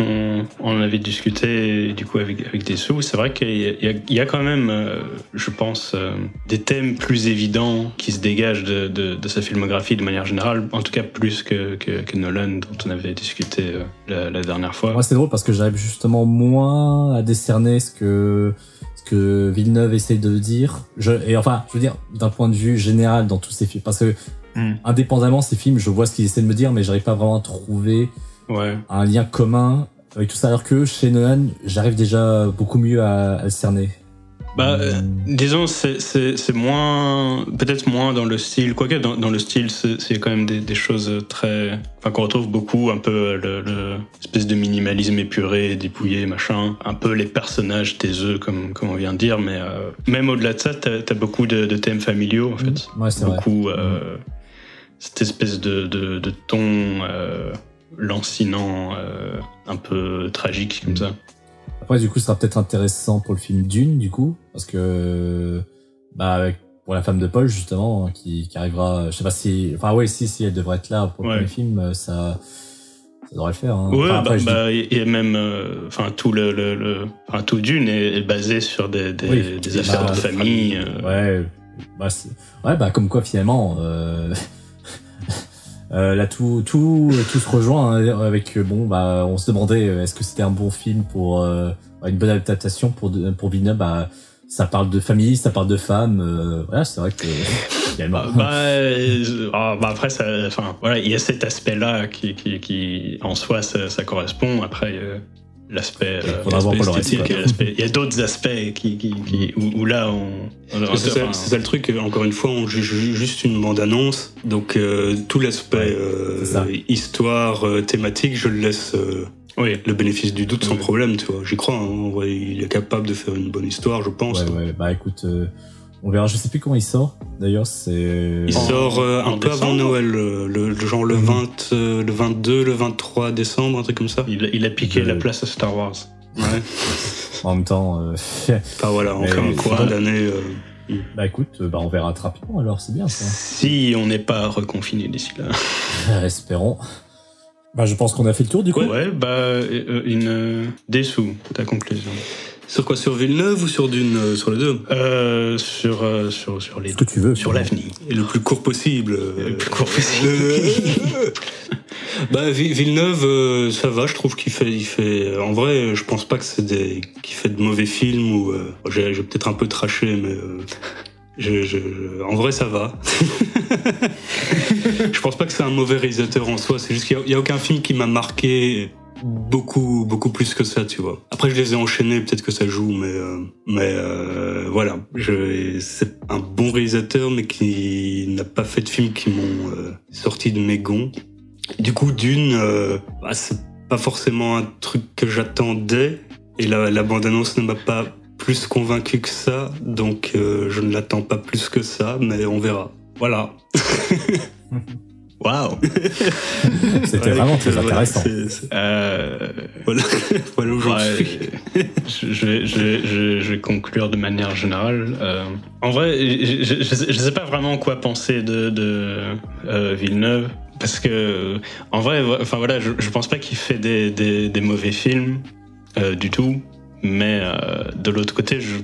on- on en avait discuté du coup avec avec des sous. C'est vrai qu'il y, a- y quand même, euh, je pense, euh, des thèmes plus évidents qui se dégagent de, de, de sa filmographie de manière générale. En tout cas, plus que, que, que Nolan, dont on avait discuté euh, la, la dernière fois. Moi, c'est drôle parce que j'arrive justement moins à décerner ce que que Villeneuve essaie de dire. Je, et enfin, je veux dire, d'un point de vue général dans tous ces films, parce que Hmm. indépendamment ces films, je vois ce qu'ils essaient de me dire, mais j'arrive pas vraiment à trouver Ouais. un lien commun avec tout ça. Alors que chez Nolan, j'arrive déjà beaucoup mieux à, à le cerner. Bah, euh, disons, c'est- moins, peut-être moins dans le style, quoique dans, dans le style, c'est quand même des, des choses très, enfin qu'on retrouve beaucoup, un peu le, le espèce de minimalisme épuré, dépouillé, machin, un peu les personnages taiseux comme comme on vient de dire, mais euh, même au-delà de ça, t'as as beaucoup de, de thèmes familiaux en fait, Ouais, c'est vrai. beaucoup euh, cette espèce de, de, de ton euh, lancinant, euh, un peu tragique comme Mm. ça. Après, du coup, ce sera peut-être intéressant pour le film Dune, du coup, parce que, bah, avec- pour la femme de Paul, justement, hein, qui, qui arrivera, je sais pas si, enfin, ouais, si, si, elle devrait être là pour le Ouais. premier film, euh, ça, ça devrait le faire. Hein. Ouais, Enfin, après, bah, dis- bah, et même, euh, enfin tout le, le, le- enfin tout Dune est, est basé sur des, des, Oui. des affaires Bah, de famille. euh, Ouais, bah, ouais, bah, comme quoi, finalement, euh, euh, là, tout, tout, tout se rejoint hein, avec, euh, bon, bah, on se demandait, euh, est-ce que c'était un bon film pour, euh, une bonne adaptation pour, pour Villeneuve, bah, ça parle de famille, ça parle de femmes, euh, voilà, c'est vrai que. Bah, bah, euh, ah, bah, après, ça, enfin, voilà, il y a cet aspect-là qui, qui, qui, en soi, ça, ça correspond. Après, l'aspect, euh, esthétique, l'aspect- il y a d'autres aspects qui, qui, qui, où, où là, on, on- C'est ça, c'est ça le truc, encore une fois, on juge juste une bande-annonce, donc euh, tout l'aspect Ouais, euh, histoire, euh, thématique, je le laisse euh, oui. le bénéfice du doute sans Oui. problème, tu vois. J'y crois, hein, il est capable de faire une bonne histoire, je pense. Ouais, ouais, bah écoute, euh, on verra. Je sais plus comment il sort. D'ailleurs, c'est. Il sort euh, un peu avant Noël, euh, le, le- genre le, Mhm. 20, euh, le 22, le 23 décembre, un truc comme ça. Il, il a piqué De- la place à Star Wars. Ouais. En même temps, euh, Enfin voilà, Mais fait un d'année. euh, bah écoute, euh, bah on verra très rapidement. Alors, c'est bien ça. Si on n'est pas reconfiné d'ici là. Espérons. Bah, je pense qu'on a fait le tour du coup. Ouais, bah, euh, une euh, des sous, ta conclusion. Sur quoi? Sur Villeneuve ou sur Dune euh, Sur les deux? Euh, sur, euh, sur, sur les Ce que tu veux. sur l'avenir. Le plus court possible. euh, Le plus court possible. Bah Vi- Villeneuve, euh, ça va. Je trouve qu'il fait, il fait. En vrai, je pense pas que c'est des, qu'il fait de mauvais films ou. euh, j'ai, j'ai peut-être un peu traché, mais. euh, je, je- je- en vrai, ça va. je pense pas que c'est un mauvais réalisateur en soi. C'est juste qu'il y y, a aucun film qui m'a marqué beaucoup, beaucoup plus que ça, tu vois. Après, je les ai enchaînés. Peut-être que ça joue, mais, euh, mais euh, voilà. C'est un bon réalisateur, mais qui n'a pas fait de films qui m'ont euh, sorti de mes gonds. Du coup, Dune, bah, c'est pas forcément un truc que j'attendais. Et la, la bande-annonce ne m'a pas plus convaincu que ça, donc je ne l'attends pas plus que ça, mais on verra. Voilà. Waouh. C'était Ouais, vraiment très voilà, intéressant. c'est- c'est- Euh, Voilà, voilà où j'en ouais, suis. je, je vais, je, vais, je vais- je vais conclure de manière générale. Euh, en vrai, je, je sais, pas vraiment quoi penser de, de euh, Villeneuve. Parce que, en vrai, enfin voilà, je, je pense pas qu'il fait des, des, des mauvais films euh, du tout. Mais euh, de l'autre côté, je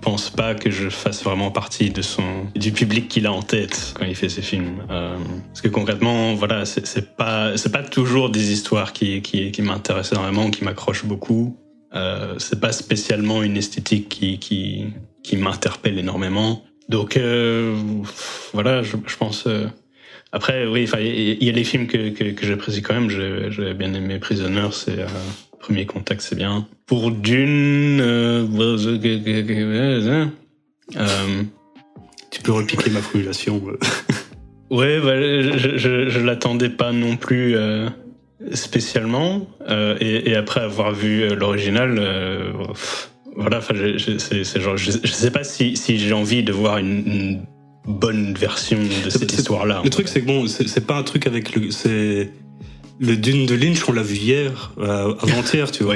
pense pas que je fasse vraiment partie de son du public qu'il a en tête quand il fait ses films. Euh, parce que concrètement, voilà, c'est pas c'est pas toujours des histoires qui qui, qui m'intéressent énormément, qui m'accrochent beaucoup. Euh, c'est pas spécialement une esthétique qui qui qui m'interpelle énormément. Donc euh, voilà, je, je pense. euh, après, oui, il y a les films que, que, que j'apprécie quand même. J'ai j'ai bien aimé Prisoner, c'est euh, Premier Contact, c'est bien. Pour Dune, euh, euh, Tu peux repiquer ma formulation. euh. ouais, bah, je, je, je l'attendais pas non plus euh, spécialement. Euh, et, et après avoir vu euh, l'original, euh, voilà, c'est genre, je, je sais pas si, si j'ai envie de voir une, une bonne version de cette histoire-là. Le truc, c'est que bon, c'est c'est pas un truc avec le. C'est. Le Dune de Lynch, on l'a vu hier, euh, avant-hier, tu vois.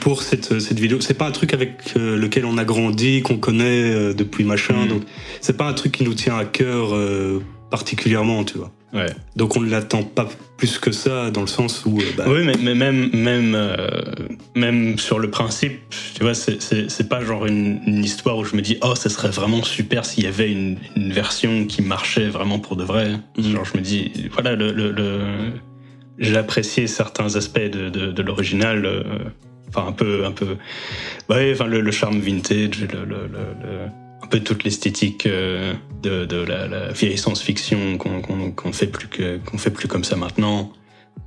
Pour cette, cette vidéo. C'est pas un truc avec euh, lequel on a grandi, qu'on connaît euh, depuis machin. Mm. Donc, c'est pas un truc qui nous tient à cœur euh, particulièrement, tu vois. Ouais. Donc, on ne l'attend pas plus que ça, dans le sens où. euh, bah, Oui, mais, mais même, même, euh, même sur le principe, tu vois, c'est- pas genre une, une histoire où je me dis, oh, ça serait vraiment super s'il y avait une, une version qui marchait vraiment pour de vrai. Mhm. Genre, je me dis, voilà, le, le, le- j'ai apprécié certains aspects de, l'original. euh, enfin un peu, un peu, ouais, enfin le, charme vintage, un peu toute l'esthétique euh, de, la, vieille science-fiction qu'on qu'on fait plus qu'on fait plus comme ça maintenant.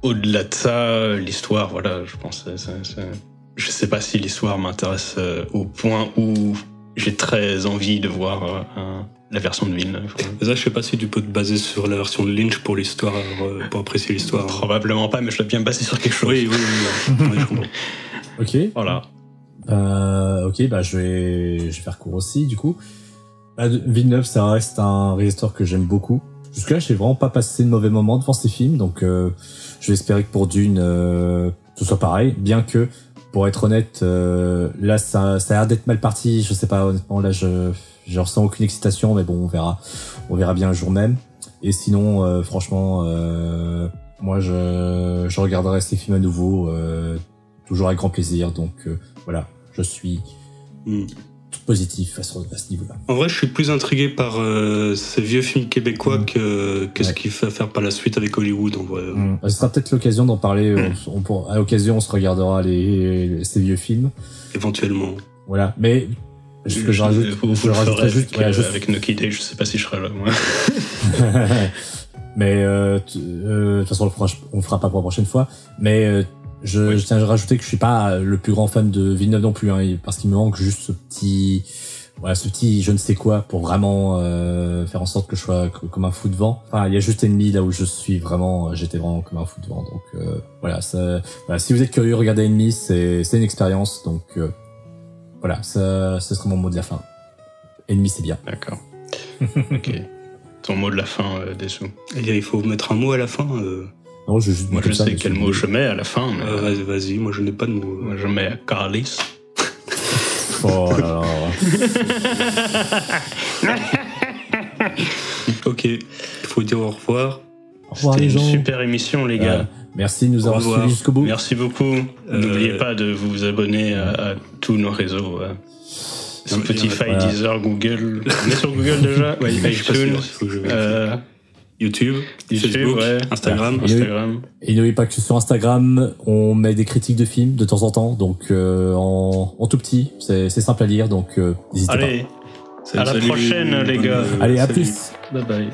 Au-delà de ça, l'histoire, voilà, je pense, c'est- je sais pas si l'histoire m'intéresse euh, au point où j'ai très envie de voir un- la version de Villeneuve. Ça, je sais pas si tu peux te baser sur la version de Lynch pour l'histoire, euh, pour apprécier l'histoire. Probablement pas, mais je dois bien me baser sur quelque chose. Oui, oui, oui. Ok. Voilà. Euh, ok, bah je vais, je vais faire court aussi du coup. Bah, Villeneuve, ça reste un réalisateur que j'aime beaucoup. Jusque-là, j'ai vraiment pas passé de mauvais moments devant ces films, donc euh, je vais espérer que pour Dune, euh, ce soit pareil. Bien que, pour être honnête, euh, là, ça, ça a l'air d'être mal parti. Je sais pas, honnêtement, là, je, je ressens aucune excitation, mais bon, on verra, on verra bien le jour même. Et sinon, euh, franchement, euh, moi, je, je regarderai ces films à nouveau, euh, toujours avec grand plaisir. Donc euh, voilà, je suis Hmm. tout positif à ce, à ce niveau-là. En vrai, je suis plus intrigué par euh, ces vieux films québécois Mm. que, que ce Ouais. qu'il fait faire par la suite avec Hollywood. En vrai. Ce sera peut-être l'occasion d'en parler. On, on pourra- à l'occasion, on se regardera les, les- ces vieux films. Éventuellement. Voilà. Mais ce que je rajoute, vous, je vous juste, avec, juste- avec Day, je sais pas si je serai là. Moi. mais euh, euh, de toute façon, on le fera, on le fera pas pour la prochaine fois. Mais euh, je, Oui. je tiens à rajouter que je suis pas le plus grand fan de Villeneuve non plus, hein, parce qu'il me manque juste ce petit, voilà, ce petit je ne sais quoi pour vraiment euh, faire en sorte que je sois co- comme un fou de vent. Enfin, il y a juste Ennemi là où je suis vraiment, j'étais vraiment comme un fou de vent. Donc euh, voilà, ça, voilà, si vous êtes curieux, regardez Ennemi, c'est c'est une expérience. Donc euh, voilà, ça, ce serait mon mot de la fin. Ennemi, c'est bien. D'accord. ok. Ton mot de la fin, euh, Dessous. Et il faut mettre un mot à la fin. euh. Non, je, juste Moi, je ça, sais quel mot je mets à la fin, mais Euh, vas-y, vas-y, moi je n'ai pas de mot. moi, je mets Carlis. Oh là là. Ok, il faut dire au revoir. Au revoir C'était les une gens. super émission, les Euh, gars. Merci de nous avoir suivis jusqu'au bout. Merci beaucoup. Euh, N'oubliez pas de vous abonner à, à tous nos réseaux. mais Spotify, voilà. Deezer, Google. On est sur Google déjà Ouais, pas iTunes, euh, YouTube, YouTube, Facebook, ouais. Instagram. Et Instagram. Et n'oubliez pas que sur Instagram, on met des critiques de films de temps en temps, donc euh, en, en tout petit, c'est simple à lire, donc euh, n'hésitez Allez, Salut, À la salut. prochaine, les gars. Pas. Allez, à salut. plus bye bye.